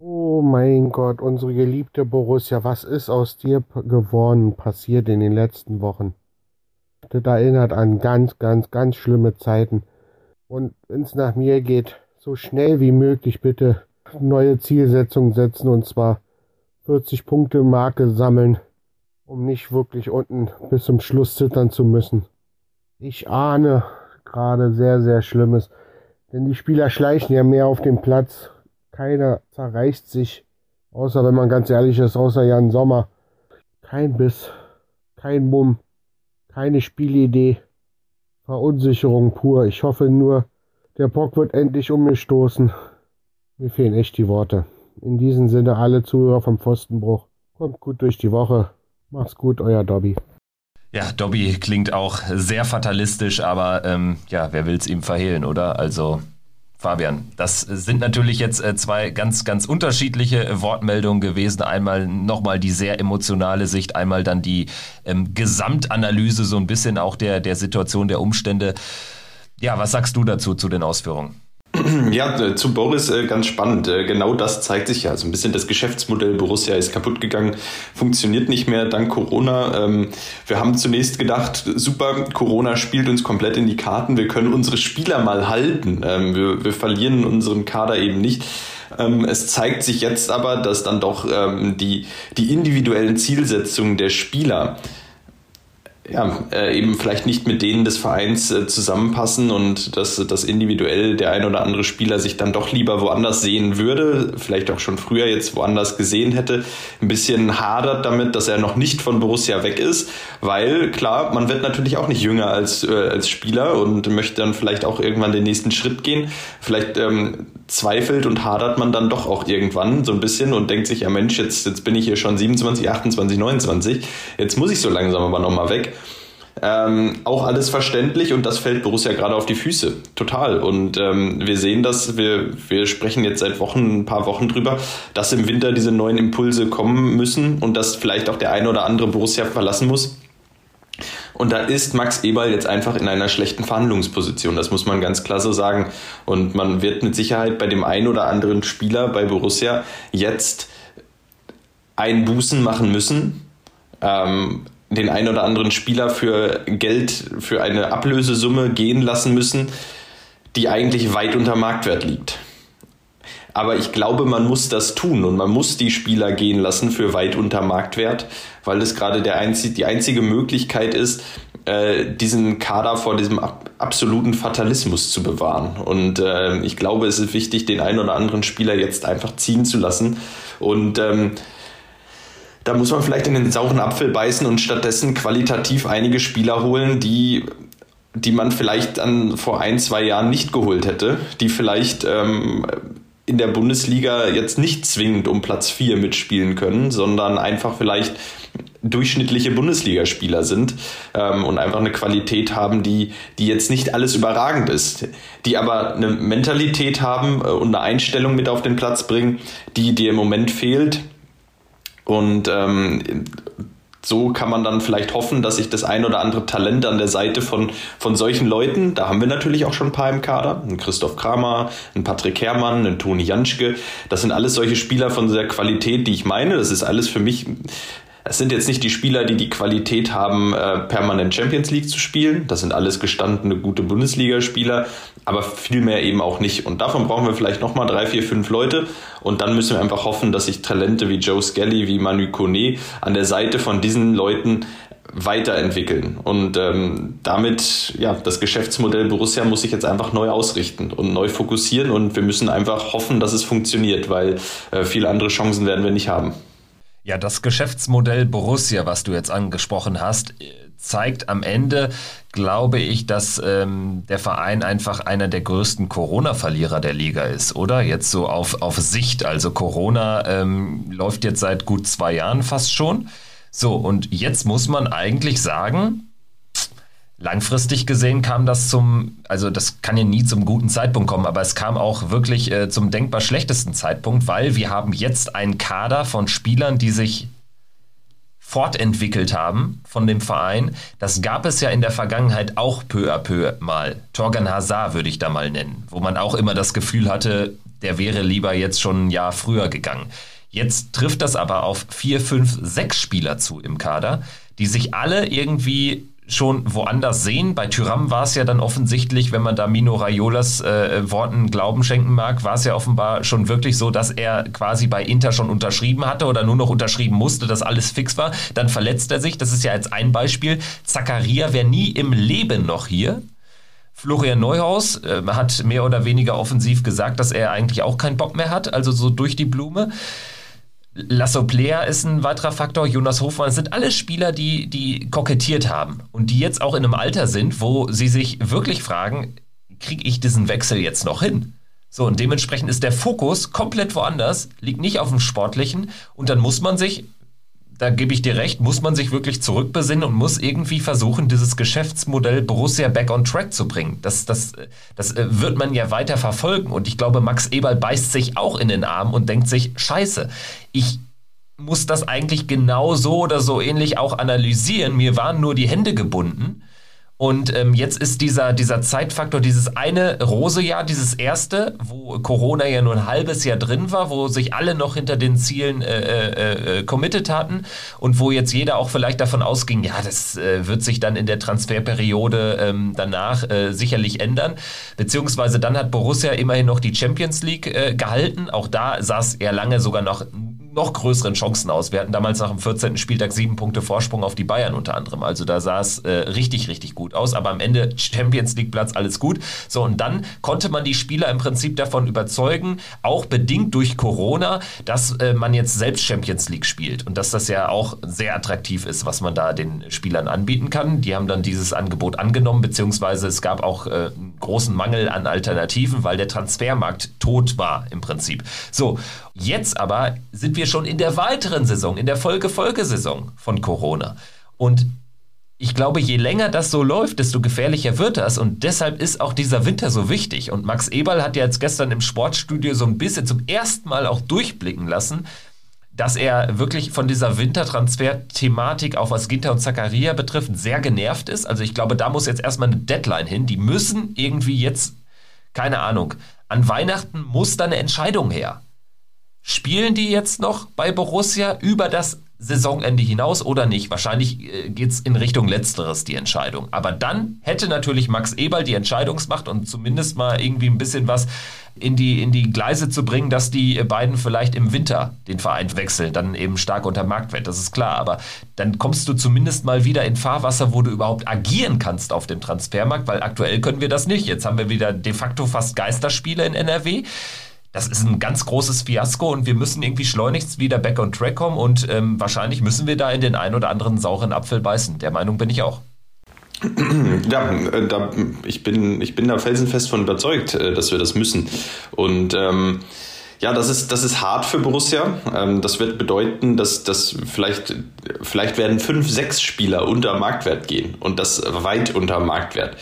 A: Oh mein Gott, unsere geliebte Borussia, was ist aus dir geworden, passiert in den letzten Wochen? Das erinnert an ganz, ganz, ganz schlimme Zeiten. Und wenn es nach mir geht, so schnell wie möglich bitte neue Zielsetzungen setzen und zwar 40 Punkte Marke sammeln, um nicht wirklich unten bis zum Schluss zittern zu müssen. Ich ahne gerade sehr, sehr Schlimmes, denn die Spieler schleichen ja mehr auf dem Platz. Keiner zerreißt sich, außer wenn man ganz ehrlich ist, außer Jan Sommer. Kein Biss, kein Mumm, keine Spielidee. Verunsicherung pur. Ich hoffe nur, der Bock wird endlich umgestoßen. Mir fehlen echt die Worte. In diesem Sinne alle Zuhörer vom Pfostenbruch. Kommt gut durch die Woche. Macht's gut, euer Dobby.
B: Ja, Dobby klingt auch sehr fatalistisch, aber ähm, ja, wer will's ihm verhehlen, oder? Also Fabian, das sind natürlich jetzt äh, zwei ganz, ganz unterschiedliche Wortmeldungen gewesen. Einmal nochmal die sehr emotionale Sicht, einmal dann die ähm, Gesamtanalyse so ein bisschen auch der, der Situation, der Umstände. Ja, was sagst du dazu, zu den Ausführungen?
C: Ja, äh, zu Boris äh, ganz spannend. Äh, genau das zeigt sich ja. Also ein bisschen das Geschäftsmodell Borussia ist kaputt gegangen, funktioniert nicht mehr dank Corona. Ähm, wir haben zunächst gedacht, super, Corona spielt uns komplett in die Karten. Wir können unsere Spieler mal halten. Ähm, wir, wir verlieren unseren Kader eben nicht. Ähm, es zeigt sich jetzt aber, dass dann doch die, die individuellen Zielsetzungen der Spieler ja, äh, eben vielleicht nicht mit denen des Vereins äh, zusammenpassen und dass, dass individuell der ein oder andere Spieler sich dann doch lieber woanders sehen würde, vielleicht auch schon früher jetzt woanders gesehen hätte, ein bisschen hadert damit, dass er noch nicht von Borussia weg ist, weil klar, man wird natürlich auch nicht jünger als, äh, als Spieler und möchte dann vielleicht auch irgendwann den nächsten Schritt gehen. Vielleicht ähm, zweifelt und hadert man dann doch auch irgendwann so ein bisschen und denkt sich, ja Mensch, jetzt, jetzt bin ich hier schon 27, 28, 29, jetzt muss ich so langsam aber nochmal weg. Ähm, auch alles verständlich und das fällt Borussia gerade auf die Füße. Total. Und ähm, wir sehen das, wir, wir sprechen jetzt seit Wochen, ein paar Wochen drüber, dass im Winter diese neuen Impulse kommen müssen und dass vielleicht auch der eine oder andere Borussia verlassen muss. Und da ist Max Eberl jetzt einfach in einer schlechten Verhandlungsposition. Das muss man ganz klar so sagen. Und man wird mit Sicherheit bei dem einen oder anderen Spieler bei Borussia jetzt Einbußen machen müssen. Ähm, den einen oder anderen Spieler für Geld, für eine Ablösesumme gehen lassen müssen, die eigentlich weit unter Marktwert liegt. Aber ich glaube, man muss das tun und man muss die Spieler gehen lassen für weit unter Marktwert, weil das gerade der einzig, die einzige Möglichkeit ist, äh, diesen Kader vor diesem ab, absoluten Fatalismus zu bewahren. Und äh, ich glaube, es ist wichtig, den einen oder anderen Spieler jetzt einfach ziehen zu lassen. Und ähm, da muss man vielleicht in den sauren Apfel beißen und stattdessen qualitativ einige Spieler holen, die die man vielleicht dann vor ein, zwei Jahren nicht geholt hätte, die vielleicht ähm, in der Bundesliga jetzt nicht zwingend um Platz 4 mitspielen können, sondern einfach vielleicht durchschnittliche Bundesligaspieler sind ähm, und einfach eine Qualität haben, die, die jetzt nicht alles überragend ist, die aber eine Mentalität haben äh, und eine Einstellung mit auf den Platz bringen, die dir im Moment fehlt und ähm, so kann man dann vielleicht hoffen, dass sich das ein oder andere Talent an der Seite von, von solchen Leuten, da haben wir natürlich auch schon ein paar im Kader, ein Christoph Kramer, ein Patrick Herrmann, ein Toni Janschke, das sind alles solche Spieler von der Qualität, die ich meine. Das ist alles für mich es sind jetzt nicht die Spieler, die die Qualität haben, äh, permanent Champions League zu spielen. Das sind alles gestandene gute Bundesligaspieler, aber vielmehr eben auch nicht. Und davon brauchen wir vielleicht nochmal drei, vier, fünf Leute. Und dann müssen wir einfach hoffen, dass sich Talente wie Joe Skelly, wie Manu Kone an der Seite von diesen Leuten weiterentwickeln. Und ähm, damit, ja, das Geschäftsmodell Borussia muss sich jetzt einfach neu ausrichten und neu fokussieren. Und wir müssen einfach hoffen, dass es funktioniert, weil äh, viele andere Chancen werden wir nicht haben.
B: Ja, das Geschäftsmodell Borussia, was du jetzt angesprochen hast, zeigt am Ende, glaube ich, dass ähm, der Verein einfach einer der größten Corona-Verlierer der Liga ist, oder? Jetzt so auf, auf Sicht. Also Corona ähm, läuft jetzt seit gut zwei Jahren fast schon. So, und jetzt muss man eigentlich sagen, Langfristig gesehen kam das zum, also das kann ja nie zum guten Zeitpunkt kommen, aber es kam auch wirklich äh, zum denkbar schlechtesten Zeitpunkt, weil wir haben jetzt einen Kader von Spielern, die sich fortentwickelt haben von dem Verein. Das gab es ja in der Vergangenheit auch peu à peu mal. Torgan Hazard würde ich da mal nennen, wo man auch immer das Gefühl hatte, der wäre lieber jetzt schon ein Jahr früher gegangen. Jetzt trifft das aber auf vier, fünf, sechs Spieler zu im Kader, die sich alle irgendwie schon woanders sehen. Bei Tyram war es ja dann offensichtlich, wenn man da Mino Raiolas äh, Worten Glauben schenken mag, war es ja offenbar schon wirklich so, dass er quasi bei Inter schon unterschrieben hatte oder nur noch unterschrieben musste, dass alles fix war. Dann verletzt er sich. Das ist ja jetzt ein Beispiel. Zakaria wäre nie im Leben noch hier. Florian Neuhaus äh, hat mehr oder weniger offensiv gesagt, dass er eigentlich auch keinen Bock mehr hat, also so durch die Blume. Lasso Player ist ein weiterer Faktor, Jonas Hofmann, das sind alles Spieler, die, die kokettiert haben und die jetzt auch in einem Alter sind, wo sie sich wirklich fragen, kriege ich diesen Wechsel jetzt noch hin? So, und dementsprechend ist der Fokus komplett woanders, liegt nicht auf dem Sportlichen und dann muss man sich da gebe ich dir recht, muss man sich wirklich zurückbesinnen und muss irgendwie versuchen, dieses Geschäftsmodell Borussia back on track zu bringen. Das, das, das äh, wird man ja weiter verfolgen. Und ich glaube, Max Eberl beißt sich auch in den Arm und denkt sich, scheiße, ich muss das eigentlich genau so oder so ähnlich auch analysieren. Mir waren nur die Hände gebunden. Und ähm, jetzt ist dieser, dieser Zeitfaktor, dieses eine Rosejahr, dieses erste, wo Corona ja nur ein halbes Jahr drin war, wo sich alle noch hinter den Zielen äh, äh, äh, committed hatten und wo jetzt jeder auch vielleicht davon ausging, ja, das äh, wird sich dann in der Transferperiode ähm, danach äh, sicherlich ändern. Beziehungsweise dann hat Borussia immerhin noch die Champions League äh, gehalten. Auch da es eher lange sogar noch noch größeren Chancen aus. Wir hatten damals nach dem 14. Spieltag sieben Punkte Vorsprung auf die Bayern unter anderem. Also da sah es äh, richtig, richtig gut aus. Aber am Ende Champions League Platz, alles gut. So, und dann konnte man die Spieler im Prinzip davon überzeugen, auch bedingt durch Corona, dass äh, man jetzt selbst Champions League spielt und dass das ja auch sehr attraktiv ist, was man da den Spielern anbieten kann. Die haben dann dieses Angebot angenommen, beziehungsweise es gab auch äh, einen großen Mangel an Alternativen, weil der Transfermarkt tot war im Prinzip. So, jetzt aber sind wir schon in der weiteren Saison, in der Folge-Folgesaison von Corona. Und ich glaube, je länger das so läuft, desto gefährlicher wird das. Und deshalb ist auch dieser Winter so wichtig. Und Max Eberl hat ja jetzt gestern im Sportstudio so ein bisschen zum ersten Mal auch durchblicken lassen, dass er wirklich von dieser Wintertransfer-Thematik, auch was Ginter und Zakaria betrifft, sehr genervt ist. Also ich glaube, da muss jetzt erstmal eine Deadline hin. Die müssen irgendwie jetzt, keine Ahnung, an Weihnachten muss da eine Entscheidung her. Spielen die jetzt noch bei Borussia über das Saisonende hinaus oder nicht? Wahrscheinlich äh, geht es in Richtung Letzteres, die Entscheidung. Aber dann hätte natürlich Max Eberl die Entscheidungsmacht und zumindest mal irgendwie ein bisschen was in die, in die Gleise zu bringen, dass die beiden vielleicht im Winter den Verein wechseln, dann eben stark unter Marktwert, das ist klar. Aber dann kommst du zumindest mal wieder in Fahrwasser, wo du überhaupt agieren kannst auf dem Transfermarkt, weil aktuell können wir das nicht. Jetzt haben wir wieder de facto fast Geisterspiele in NRW das ist ein ganz großes Fiasko und wir müssen irgendwie schleunigst wieder back on track kommen und ähm, wahrscheinlich müssen wir da in den einen oder anderen sauren Apfel beißen. Der Meinung bin ich auch. (clears throat)
C: Ja, äh, da, ich, bin, ich bin da felsenfest von überzeugt, äh, dass wir das müssen. Und ähm, ja, das ist, das ist hart für Borussia. Ähm, das wird bedeuten, dass, dass vielleicht, vielleicht werden fünf, sechs Spieler unter Marktwert gehen und das weit unter Marktwert.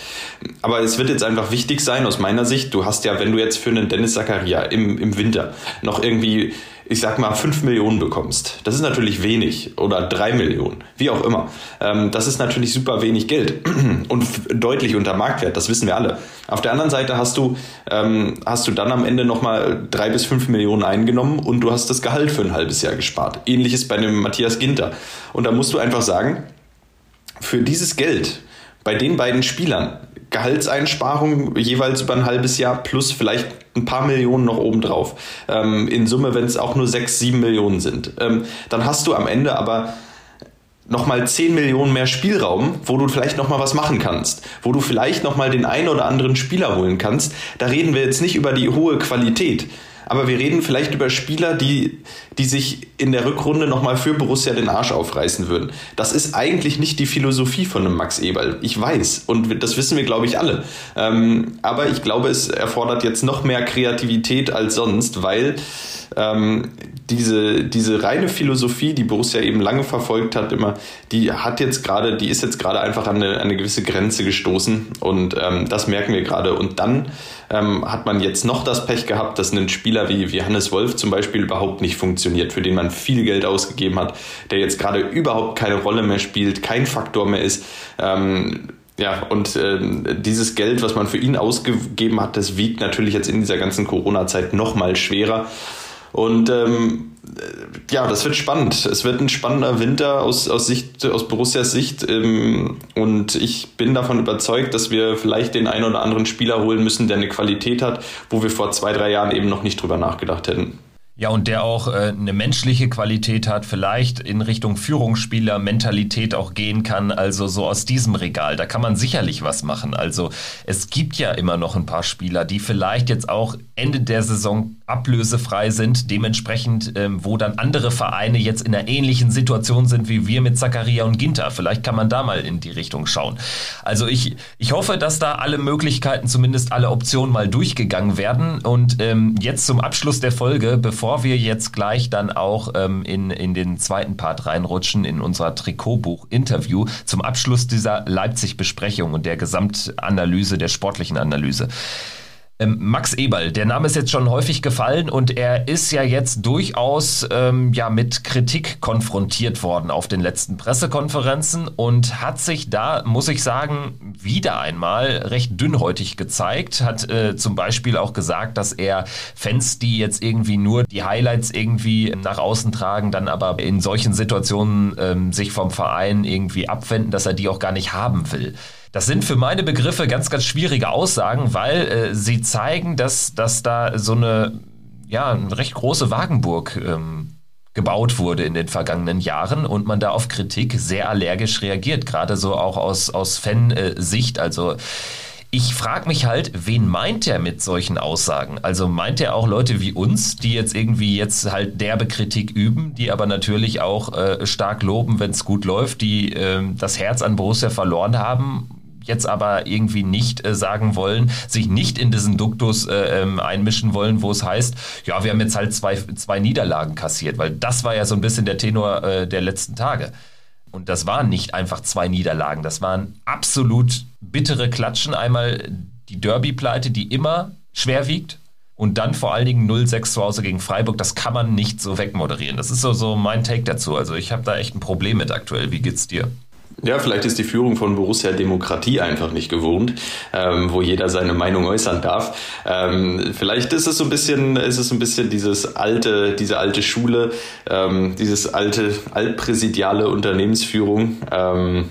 C: Aber es wird jetzt einfach wichtig sein, aus meiner Sicht, du hast ja, wenn du jetzt für einen Dennis Zakaria im, im Winter noch irgendwie ich sag mal, 5 Millionen bekommst, das ist natürlich wenig oder 3 Millionen, wie auch immer. Ähm, das ist natürlich super wenig Geld (clears throat) und deutlich unter Marktwert, das wissen wir alle. Auf der anderen Seite hast du, ähm, hast du dann am Ende nochmal 3 bis 5 Millionen eingenommen und du hast das Gehalt für ein halbes Jahr gespart. Ähnliches bei dem Matthias Ginter. Und da musst du einfach sagen, für dieses Geld bei den beiden Spielern Gehaltseinsparung jeweils über ein halbes Jahr plus vielleicht ein paar Millionen noch obendrauf. Ähm, in Summe, wenn es auch nur sechs, sieben Millionen sind. Ähm, dann hast du am Ende aber nochmal 10 Millionen mehr Spielraum, wo du vielleicht nochmal was machen kannst, wo du vielleicht nochmal den einen oder anderen Spieler holen kannst. Da reden wir jetzt nicht über die hohe Qualität, aber wir reden vielleicht über Spieler, die, die sich in der Rückrunde nochmal für Borussia den Arsch aufreißen würden. Das ist eigentlich nicht die Philosophie von einem Max Eberl. Ich weiß. Und das wissen wir, glaube ich, alle. Ähm, aber ich glaube, es erfordert jetzt noch mehr Kreativität als sonst, weil ähm, diese, diese reine Philosophie, die Borussia eben lange verfolgt hat, immer, die hat jetzt gerade, die ist jetzt gerade einfach an eine, eine gewisse Grenze gestoßen und ähm, das merken wir gerade. Und dann ähm, hat man jetzt noch das Pech gehabt, dass ein Spieler wie, wie Hannes Wolf zum Beispiel überhaupt nicht funktioniert, für den man viel Geld ausgegeben hat, der jetzt gerade überhaupt keine Rolle mehr spielt, kein Faktor mehr ist. Ähm, ja, und äh, dieses Geld, was man für ihn ausgegeben hat, das wiegt natürlich jetzt in dieser ganzen Corona-Zeit noch mal schwerer. Und ähm, ja, das wird spannend. Es wird ein spannender Winter aus, aus, Sicht, aus Borussias Sicht. Ähm, und ich bin davon überzeugt, dass wir vielleicht den einen oder anderen Spieler holen müssen, der eine Qualität hat, wo wir vor zwei, drei Jahren eben noch nicht drüber nachgedacht hätten.
B: Ja, und der auch äh, eine menschliche Qualität hat, vielleicht in Richtung Führungsspieler, Mentalität auch gehen kann, also so aus diesem Regal. Da kann man sicherlich was machen. Also es gibt ja immer noch ein paar Spieler, die vielleicht jetzt auch Ende der Saison ablösefrei sind, dementsprechend, ähm, wo dann andere Vereine jetzt in einer ähnlichen Situation sind wie wir mit Zakaria und Ginter. Vielleicht kann man da mal in die Richtung schauen. Also ich, ich hoffe, dass da alle Möglichkeiten, zumindest alle Optionen mal durchgegangen werden. Und ähm, jetzt zum Abschluss der Folge, bevor wir jetzt gleich dann auch ähm, in, in den zweiten Part reinrutschen, in unser Trikotbuch-Interview, zum Abschluss dieser Leipzig-Besprechung und der Gesamtanalyse, der sportlichen Analyse. Ähm, Max Eberl, der Name ist jetzt schon häufig gefallen und er ist ja jetzt durchaus ähm, ja mit Kritik konfrontiert worden auf den letzten Pressekonferenzen und hat sich da, muss ich sagen, wieder einmal recht dünnhäutig gezeigt. Hat äh, zum Beispiel auch gesagt, dass er Fans, die jetzt irgendwie nur die Highlights irgendwie nach außen tragen, dann aber in solchen Situationen ähm, sich vom Verein irgendwie abwenden, dass er die auch gar nicht haben will. Das sind für meine Begriffe ganz, ganz schwierige Aussagen, weil äh, sie zeigen, dass, dass da so eine, ja, eine recht große Wagenburg ähm, gebaut wurde in den vergangenen Jahren und man da auf Kritik sehr allergisch reagiert, gerade so auch aus, aus Fansicht. Also ich frage mich halt, wen meint er mit solchen Aussagen? Also meint er auch Leute wie uns, die jetzt irgendwie jetzt halt derbe Kritik üben, die aber natürlich auch äh, stark loben, wenn es gut läuft, die äh, das Herz an Borussia verloren haben? Jetzt aber irgendwie nicht äh, sagen wollen, sich nicht in diesen Duktus äh, ähm, einmischen wollen, wo es heißt, ja, wir haben jetzt halt zwei, zwei Niederlagen kassiert, weil das war ja so ein bisschen der Tenor äh, der letzten Tage. Und das waren nicht einfach zwei Niederlagen, das waren absolut bittere Klatschen. Einmal die Derby-Pleite, die immer schwer wiegt, und dann vor allen Dingen 0-6 zu Hause gegen Freiburg, das kann man nicht so wegmoderieren. Das ist so, so mein Take dazu. Also ich habe da echt ein Problem mit aktuell. Wie geht's dir?
C: Ja, vielleicht ist die Führung von Borussia Demokratie einfach nicht gewohnt, ähm, wo jeder seine Meinung äußern darf. Ähm, vielleicht ist es so ein bisschen, ist es ein bisschen dieses alte, diese alte Schule, ähm, dieses alte altpräsidiale Unternehmensführung. Ähm,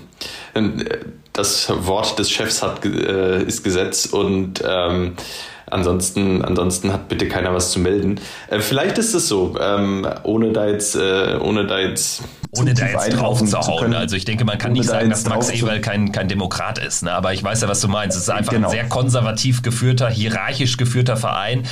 C: das Wort des Chefs hat äh, ist Gesetz und ähm, Ansonsten, ansonsten hat bitte keiner was zu melden. Äh, vielleicht ist es so, ähm, ohne da jetzt, äh, ohne da jetzt
B: ohne da jetzt drauf zu hauen. Also ich denke, man kann nicht sagen, dass Max Eberl kein, kein Demokrat ist. Ne? Aber ich weiß ja, was du meinst. Es ist einfach genau. ein sehr konservativ geführter, hierarchisch geführter Verein.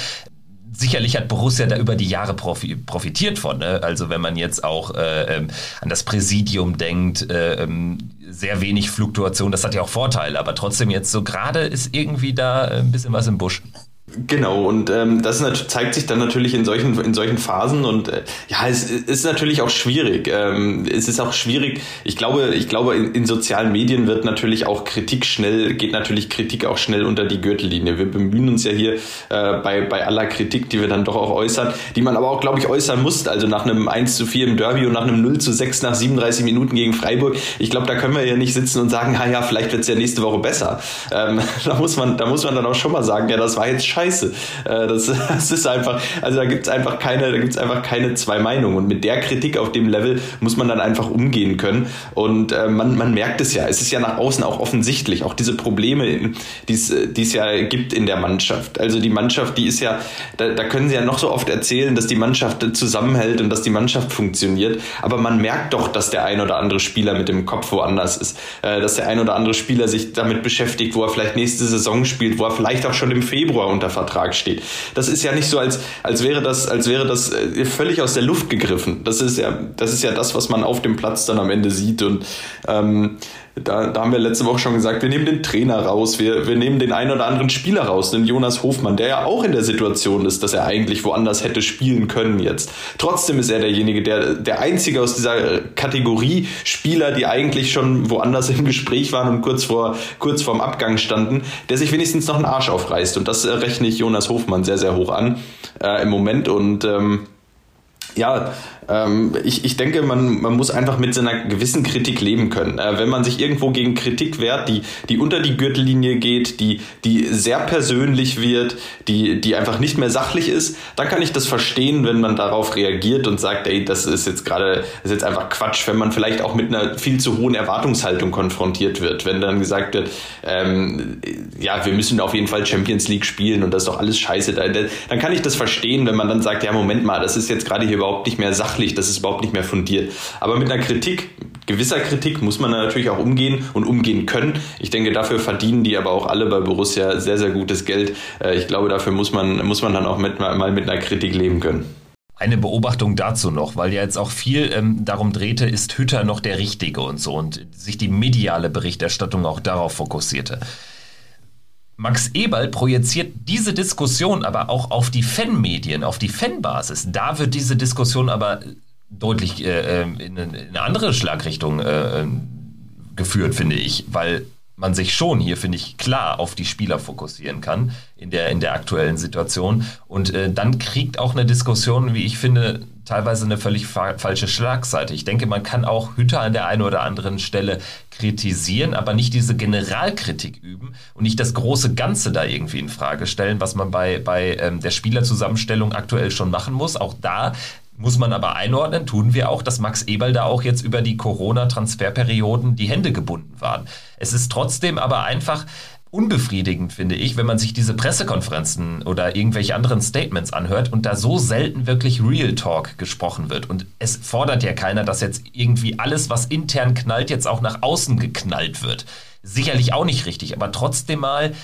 B: Sicherlich hat Borussia da über die Jahre profitiert von. Ne? Also wenn man jetzt auch äh, ähm, an das Präsidium denkt, äh, ähm, sehr wenig Fluktuation, das hat ja auch Vorteile. Aber trotzdem jetzt so gerade ist irgendwie da ein bisschen was im Busch.
C: Genau, und ähm, das zeigt sich dann natürlich in solchen, in solchen Phasen und äh, ja, es ist natürlich auch schwierig. Ähm, es ist auch schwierig, ich glaube, ich glaube, in, in, sozialen Medien wird natürlich auch Kritik schnell, geht natürlich Kritik auch schnell unter die Gürtellinie. Wir bemühen uns ja hier äh, bei, bei aller Kritik, die wir dann doch auch äußern, die man aber auch, glaube ich, äußern muss. Also nach einem 1 zu 4 im Derby und nach einem 0 zu 6 nach 37 Minuten gegen Freiburg. Ich glaube, da können wir ja nicht sitzen und sagen, ja, vielleicht wird es ja nächste Woche besser. Ähm, (laughs) da muss man, da muss man dann auch schon mal sagen, ja, das war jetzt scheiße scheiße. Äh, das, (laughs) das ist einfach, also da gibt es einfach keine, da gibt es einfach keine zwei Meinungen. Und mit der Kritik auf dem Level muss man dann einfach umgehen können. Und äh, man, man merkt es ja. Es ist ja nach außen auch offensichtlich. Auch diese Probleme, die es ja gibt in der Mannschaft. Also die Mannschaft, die ist ja, da, da können sie ja noch so oft erzählen, dass die Mannschaft zusammenhält und dass die Mannschaft funktioniert. Aber man merkt doch, dass der ein oder andere Spieler mit dem Kopf woanders ist. Äh, dass der ein oder andere Spieler sich damit beschäftigt, wo er vielleicht nächste Saison spielt, wo er vielleicht auch schon im Februar unter Vertrag steht. Das ist ja nicht so, als, als wäre das, als wäre das äh, völlig aus der Luft gegriffen. Das ist ja, das ist ja das, was man auf dem Platz dann am Ende sieht. Und ähm, da, da haben wir letzte Woche schon gesagt, wir nehmen den Trainer raus, wir, wir nehmen den einen oder anderen Spieler raus, den Jonas Hofmann, der ja auch in der Situation ist, dass er eigentlich woanders hätte spielen können jetzt. Trotzdem ist er derjenige, der, der einzige aus dieser Kategorie Spieler, die eigentlich schon woanders im Gespräch waren und kurz vor, kurz vorm Abgang standen, der sich wenigstens noch einen Arsch aufreißt. Und das rechne ich Jonas Hofmann sehr, sehr hoch an äh, im Moment und, ähm, ja, ähm, ich, ich denke, man, man muss einfach mit so einer gewissen Kritik leben können. Äh, wenn man sich irgendwo gegen Kritik wehrt, die, die unter die Gürtellinie geht, die, die sehr persönlich wird, die, die einfach nicht mehr sachlich ist, dann kann ich das verstehen, wenn man darauf reagiert und sagt, ey, das ist jetzt gerade, ist jetzt einfach Quatsch, wenn man vielleicht auch mit einer viel zu hohen Erwartungshaltung konfrontiert wird. Wenn dann gesagt wird, ähm, ja, wir müssen auf jeden Fall Champions League spielen und das ist doch alles scheiße, dann kann ich das verstehen, wenn man dann sagt, ja, Moment mal, das ist jetzt gerade hier überhaupt nicht mehr sachlich sachlich, das ist überhaupt nicht mehr fundiert. Aber mit einer Kritik, gewisser Kritik, muss man natürlich auch umgehen und umgehen können. Ich denke, dafür verdienen die aber auch alle bei Borussia sehr, sehr gutes Geld. Äh, ich glaube, dafür muss man, muss man dann auch mit, mal mit einer Kritik leben können.
B: Eine Beobachtung dazu noch, weil ja jetzt auch viel ähm, darum drehte, ist Hütter noch der Richtige und so und sich die mediale Berichterstattung auch darauf fokussierte. Max Eberl projiziert diese Diskussion aber auch auf die Fanmedien, auf die Fanbasis. Da wird diese Diskussion aber deutlich äh, ähm, in, in, eine andere Schlagrichtung äh, geführt, finde ich, weil man sich schon hier, finde ich, klar auf die Spieler fokussieren kann in der, in der aktuellen Situation. Und äh, dann kriegt auch eine Diskussion, wie ich finde, teilweise eine völlig fa falsche Schlagseite. Ich denke, man kann auch Hütter an der einen oder anderen Stelle kritisieren, aber nicht diese Generalkritik üben und nicht das große Ganze da irgendwie in Frage stellen, was man bei, bei ähm, der Spielerzusammenstellung aktuell schon machen muss. Auch da muss man aber einordnen, tun wir auch, dass Max Eberl da auch jetzt über die Corona-Transferperioden die Hände gebunden waren. Es ist trotzdem aber einfach unbefriedigend, finde ich, wenn man sich diese Pressekonferenzen oder irgendwelche anderen Statements anhört und da so selten wirklich Real Talk gesprochen wird. Und es fordert ja keiner, dass jetzt irgendwie alles, was intern knallt, jetzt auch nach außen geknallt wird. Sicherlich auch nicht richtig, aber trotzdem mal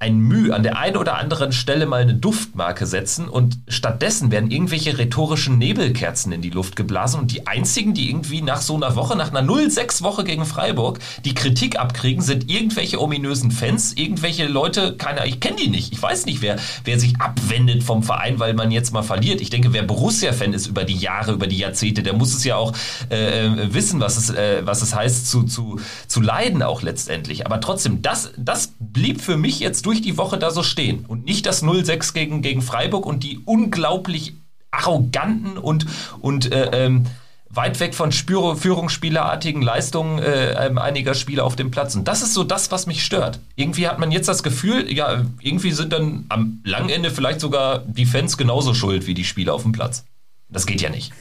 B: ein Mühe an der einen oder anderen Stelle mal eine Duftmarke setzen und stattdessen werden irgendwelche rhetorischen Nebelkerzen in die Luft geblasen und die einzigen, die irgendwie nach so einer Woche, nach einer 0-6-Woche gegen Freiburg, die Kritik abkriegen, sind irgendwelche ominösen Fans, irgendwelche Leute, keiner, ich kenne die nicht, ich weiß nicht, wer, wer sich abwendet vom Verein, weil man jetzt mal verliert. Ich denke, wer Borussia-Fan ist über die Jahre, über die Jahrzehnte, der muss es ja auch äh, äh wissen, was es, äh, was es heißt, zu, zu, zu leiden auch letztendlich. Aber trotzdem, das, das blieb für mich jetzt durch die Woche da so stehen. Und nicht das 0-6 gegen, gegen Freiburg und die unglaublich arroganten und, und äh, ähm, weit weg von Spür Führungsspielerartigen Leistungen äh, ähm, einiger Spieler auf dem Platz. Und das ist so das, was mich stört. Irgendwie hat man jetzt das Gefühl, ja, irgendwie sind dann am langen Ende vielleicht sogar die Fans genauso schuld wie die Spieler auf dem Platz. Das geht ja nicht.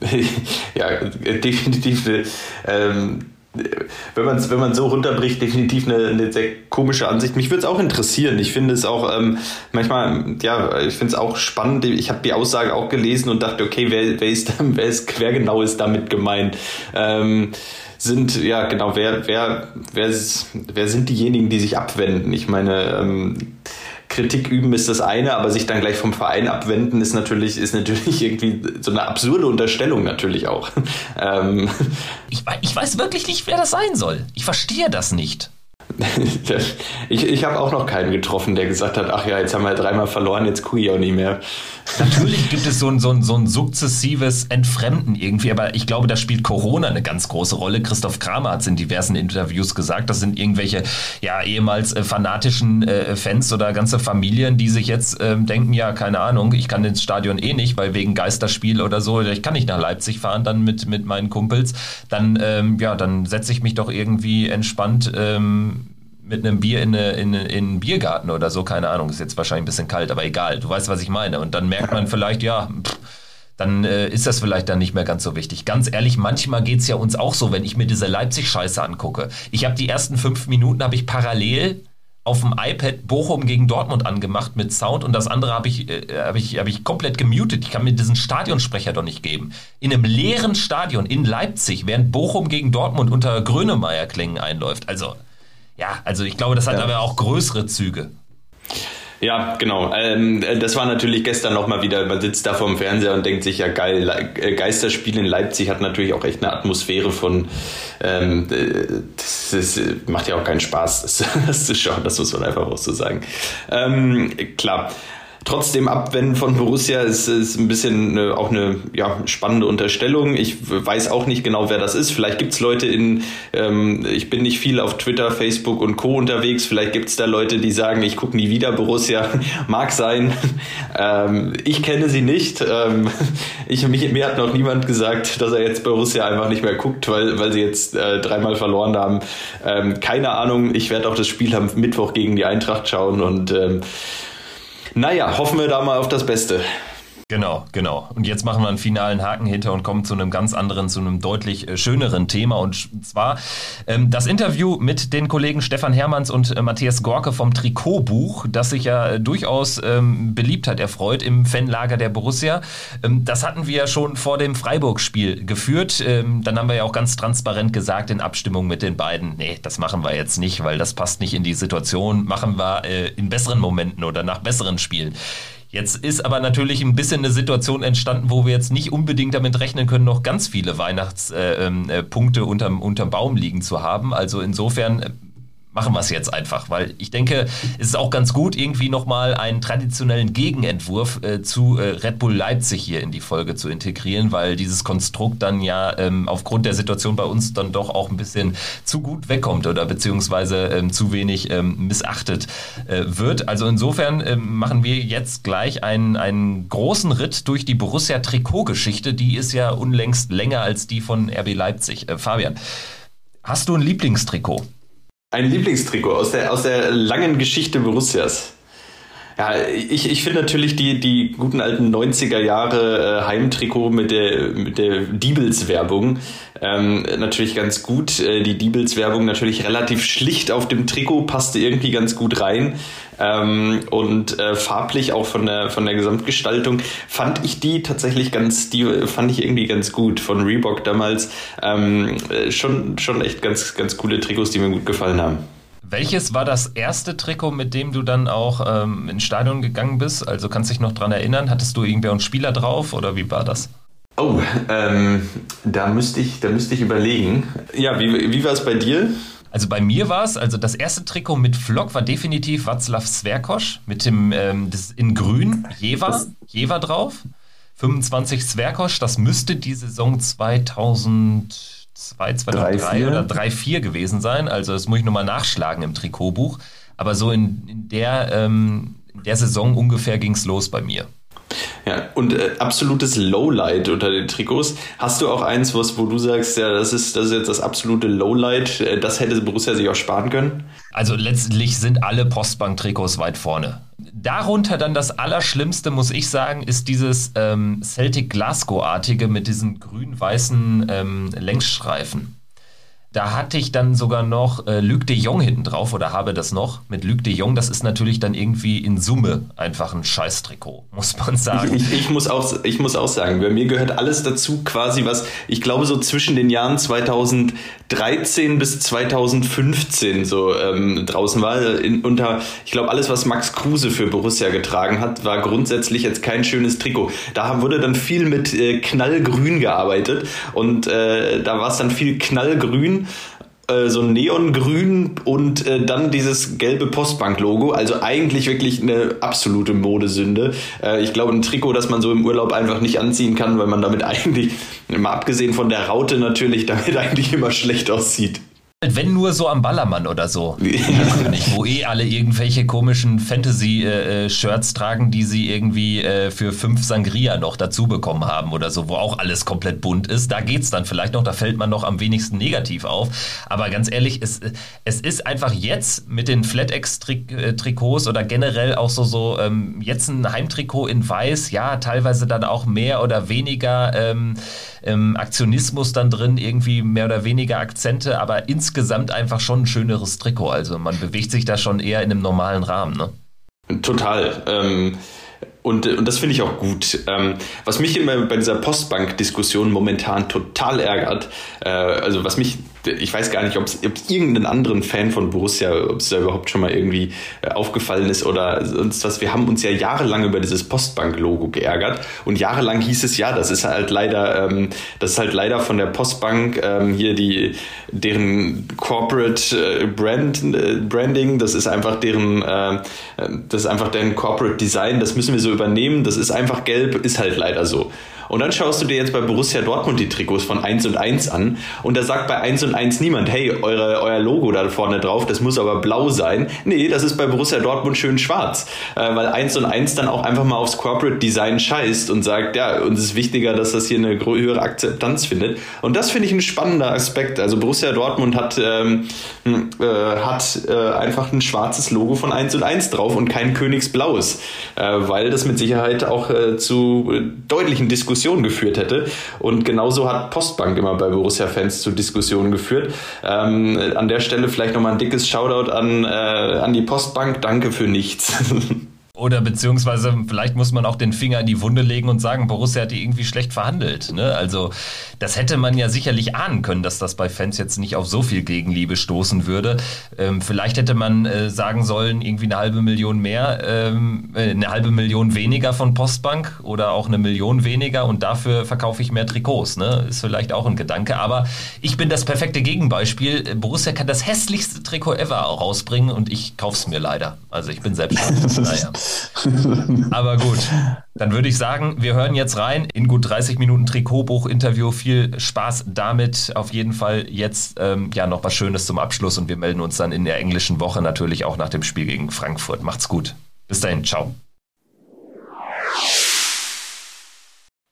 B: (laughs)
C: ja, definitiv. Ähm, wenn man es wenn so runterbricht, definitiv eine, eine sehr komische Ansicht. Mich würde es auch interessieren. Ich finde es auch ähm, manchmal, ja, ich finde es auch spannend. Ich habe die Aussage auch gelesen und dachte, okay, wer, wer ist, wer ist, wer genau ist damit gemeint? Ähm, sind, ja, genau, wer, wer, wer, wer sind diejenigen, die sich abwenden? Ich meine, ähm, Kritik üben ist das eine, aber sich dann gleich vom Verein abwenden ist natürlich, ist natürlich (laughs) irgendwie so eine absurde Unterstellung natürlich auch. (laughs) Ähm.
B: Ich, ich weiß wirklich nicht, wer das sein soll. Ich verstehe das nicht. (laughs)
C: ich ich habe auch noch keinen getroffen, der gesagt hat, ach ja, jetzt haben wir dreimal verloren, jetzt gucke ich auch nicht mehr.
B: Natürlich gibt es so ein, so, ein, so ein sukzessives Entfremden irgendwie, aber ich glaube, da spielt Corona eine ganz große Rolle. Christoph Kramer hat es in diversen Interviews gesagt. Das sind irgendwelche ja ehemals äh, fanatischen äh, Fans oder ganze Familien, die sich jetzt äh, denken, ja, keine Ahnung, ich kann ins Stadion eh nicht, weil wegen Geisterspiel oder so, ich kann nicht nach Leipzig fahren dann mit, mit meinen Kumpels. Dann, ähm, ja, dann setze ich mich doch irgendwie entspannt ähm, mit einem Bier in, eine, in, in einen Biergarten oder so, keine Ahnung, ist jetzt wahrscheinlich ein bisschen kalt, aber egal, du weißt, was ich meine. Und dann merkt man vielleicht, ja, pff, dann äh, ist das vielleicht dann nicht mehr ganz so wichtig. Ganz ehrlich, manchmal geht es ja uns auch so, wenn ich mir diese Leipzig-Scheiße angucke. Ich habe die ersten fünf Minuten, habe ich parallel auf dem iPad Bochum gegen Dortmund angemacht mit Sound und das andere habe ich, äh, hab ich, hab ich komplett gemutet. Ich kann mir diesen Stadionsprecher doch nicht geben. In einem leeren Stadion in Leipzig, während Bochum gegen Dortmund unter Grönemeyer-Klängen einläuft. Also, ja, also ich glaube, das hat ja. aber auch größere Züge.
C: Ja, genau. Ähm, äh, das war natürlich gestern nochmal wieder, man sitzt da vorm Fernseher und denkt sich, ja geil, äh, Geisterspiel in Leipzig hat natürlich auch echt eine Atmosphäre von, ähm, äh, das, das, macht ja auch keinen Spaß, (laughs) das, das zu schauen, das muss man einfach auch so sagen. Ähm, klar trotzdem abwenden von Borussia ist, ist ein bisschen eine, auch eine ja, spannende Unterstellung. Ich weiß auch nicht genau, wer das ist. Vielleicht gibt's Leute in, ähm, ich bin nicht viel auf Twitter, Facebook und Co. unterwegs. Vielleicht gibt's da Leute, die sagen, ich gucke nie wieder Borussia. (laughs) Mag sein. (laughs) Ähm, ich kenne sie nicht. Ähm, (laughs) ich, mich, mir hat noch niemand gesagt, dass er jetzt Borussia einfach nicht mehr guckt, weil, weil sie jetzt äh, dreimal verloren haben. Ähm, keine Ahnung. Ich werde auch das Spiel am Mittwoch gegen die Eintracht schauen und ähm, naja, hoffen wir da mal auf das Beste.
B: Genau, genau. Und jetzt machen wir einen finalen Haken hinter und kommen zu einem ganz anderen, zu einem deutlich äh, schöneren Thema. Und zwar ähm, das Interview mit den Kollegen Stefan Hermanns und äh, Matthias Gorke vom Trikotbuch, das sich ja äh, durchaus ähm, Beliebtheit erfreut im Fanlager der Borussia. Ähm, das hatten wir ja schon vor dem Freiburg-Spiel geführt. Ähm, dann haben wir ja auch ganz transparent gesagt in Abstimmung mit den beiden, nee, das machen wir jetzt nicht, weil das passt nicht in die Situation. Machen wir äh, in besseren Momenten oder nach besseren Spielen. Jetzt ist aber natürlich ein bisschen eine Situation entstanden, wo wir jetzt nicht unbedingt damit rechnen können, noch ganz viele Weihnachtspunkte äh, äh, unterm, unterm Baum liegen zu haben. Also insofern äh, machen wir es jetzt einfach, weil ich denke, es ist auch ganz gut, irgendwie nochmal einen traditionellen Gegenentwurf äh, zu äh, Red Bull Leipzig hier in die Folge zu integrieren, weil dieses Konstrukt dann ja ähm, aufgrund der Situation bei uns dann doch auch ein bisschen zu gut wegkommt oder beziehungsweise ähm, zu wenig ähm, missachtet äh, wird. Also insofern ähm, machen wir jetzt gleich einen, einen großen Ritt durch die Borussia-Trikot-Geschichte. Die ist ja unlängst länger als die von RB Leipzig. Äh, Fabian, hast du ein Lieblingstrikot?
C: Ein Lieblingstrikot aus der, aus der langen Geschichte Borussias. Ja, ich, ich finde natürlich die, die guten alten 90er Jahre äh, Heimtrikot mit der, mit der Diebels-Werbung ähm, natürlich ganz gut. Äh, die Diebels-Werbung natürlich relativ schlicht auf dem Trikot, passte irgendwie ganz gut rein. Ähm, und äh, farblich auch von der, von der Gesamtgestaltung fand ich die tatsächlich ganz, die fand ich irgendwie ganz gut von Reebok damals. Ähm, äh, schon, schon echt ganz, ganz coole Trikots, die mir gut gefallen haben.
B: Welches war das erste Trikot, mit dem du dann auch ähm, ins Stadion gegangen bist? Also kannst du dich noch dran erinnern? Hattest du irgendwer einen Spieler drauf oder wie war das?
C: Oh, ähm, da müsste ich, da müsste ich überlegen. Ja, wie, wie war es bei dir?
B: Also bei mir war es, also das erste Trikot mit Flock war definitiv Václav Sverkosch mit dem ähm, das in Grün Jever, Jever drauf. 25 Sverkosch, das müsste die Saison 2000 2, 2003 oder 3, 4 gewesen sein. Also das muss ich nochmal nachschlagen im Trikotbuch. Aber so in, in der, ähm, in der Saison ungefähr ging es los bei mir.
C: Ja, und äh, absolutes Lowlight unter den Trikots. Hast du auch eins, was, wo du sagst, ja, das ist, das ist jetzt das absolute Lowlight, äh, das hätte Borussia sich auch sparen können?
B: Also letztlich sind alle Postbank-Trikots weit vorne. Darunter dann das Allerschlimmste, muss ich sagen, ist dieses ähm, Celtic Glasgow-artige mit diesen grün-weißen ähm, Längsstreifen. Da hatte ich dann sogar noch äh, Luc de Jong hinten drauf oder habe das noch mit Luc de Jong. Das ist natürlich dann irgendwie in Summe einfach ein Scheißtrikot, (laughs) muss man sagen.
C: Ich, ich, ich, muss auch, ich muss auch sagen, bei mir gehört alles dazu quasi, was ich glaube so zwischen den Jahren 2013 bis 2015 so ähm, draußen war. In, unter, ich glaube, alles, was Max Kruse für Borussia getragen hat, war grundsätzlich jetzt kein schönes Trikot. Da wurde dann viel mit äh, Knallgrün gearbeitet und äh, da war es dann viel Knallgrün äh, so neongrün und äh, dann dieses gelbe Postbank-Logo. Also eigentlich wirklich eine absolute Modesünde. Äh, ich glaube, ein Trikot, das man so im Urlaub einfach nicht anziehen kann, weil man damit (laughs) eigentlich, mal abgesehen von der Raute natürlich, damit (laughs) eigentlich immer schlecht aussieht.
B: Wenn nur so am Ballermann oder so. (laughs) König, wo eh alle irgendwelche komischen Fantasy-Shirts äh, tragen, die sie irgendwie äh, für fünf Sangria noch dazu bekommen haben oder so, wo auch alles komplett bunt ist. Da geht's dann vielleicht noch, da fällt man noch am wenigsten negativ auf. Aber ganz ehrlich, es, es ist einfach jetzt mit den FlatX-Trikots oder generell auch so, so ähm, jetzt ein Heimtrikot in weiß, ja, teilweise dann auch mehr oder weniger ähm, ähm, Aktionismus dann drin, irgendwie mehr oder weniger Akzente, aber insgesamt einfach schon ein schöneres Trikot. Also man bewegt sich da schon eher in einem normalen Rahmen. Ne?
C: Total. Ähm und, und das finde ich auch gut. Ähm, was mich immer bei dieser Postbank-Diskussion momentan total ärgert, äh, also was mich ich weiß gar nicht, ob es irgendeinen anderen Fan von Borussia, ob es da überhaupt schon mal irgendwie äh, aufgefallen ist oder sonst was. Wir haben uns ja jahrelang über dieses Postbank-Logo geärgert und jahrelang hieß es ja, das ist halt leider, ähm, das ist halt leider von der Postbank ähm, hier die deren Corporate äh, Brand äh, Branding, das ist einfach deren, äh, das ist einfach deren Corporate Design, das müssen wir so übernehmen. Das ist einfach gelb, ist halt leider so. Und dann schaust du dir jetzt bei Borussia Dortmund die Trikots von 1 und 1 an und da sagt bei 1 und 1 niemand, hey, eure, euer Logo da vorne drauf, das muss aber blau sein. Nee, das ist bei Borussia Dortmund schön schwarz, äh, weil 1 und 1 dann auch einfach mal aufs Corporate Design scheißt und sagt, ja, uns ist wichtiger, dass das hier eine höhere Akzeptanz findet. Und das finde ich ein spannender Aspekt. Also Borussia Dortmund hat, ähm, hm, äh, hat äh, einfach ein schwarzes Logo von 1 und 1 drauf und kein Königsblaues, äh, weil das mit Sicherheit auch äh, zu äh, deutlichen Diskussionen Diskussion geführt hätte. Und genauso hat Postbank immer bei Borussia-Fans zu Diskussionen geführt. Ähm, an der Stelle vielleicht nochmal ein dickes Shoutout an, äh, an die Postbank. Danke für nichts. (laughs)
B: Oder beziehungsweise vielleicht muss man auch den Finger in die Wunde legen und sagen, Borussia hat die irgendwie schlecht verhandelt. Ne? Also das hätte man ja sicherlich ahnen können, dass das bei Fans jetzt nicht auf so viel Gegenliebe stoßen würde. Ähm, vielleicht hätte man äh, sagen sollen, irgendwie eine halbe Million mehr, ähm, äh, eine halbe Million weniger von Postbank oder auch eine Million weniger und dafür verkaufe ich mehr Trikots. Ne? Ist vielleicht auch ein Gedanke. Aber ich bin das perfekte Gegenbeispiel. Borussia kann das hässlichste Trikot ever rausbringen und ich kaufe es mir leider. Also ich bin selbst. (laughs) naja. (laughs) Aber gut, dann würde ich sagen, wir hören jetzt rein in gut 30 Minuten Trikotbuch-Interview. Viel Spaß damit. Auf jeden Fall jetzt ähm, ja noch was Schönes zum Abschluss und wir melden uns dann in der englischen Woche natürlich auch nach dem Spiel gegen Frankfurt. Macht's gut. Bis dahin, ciao.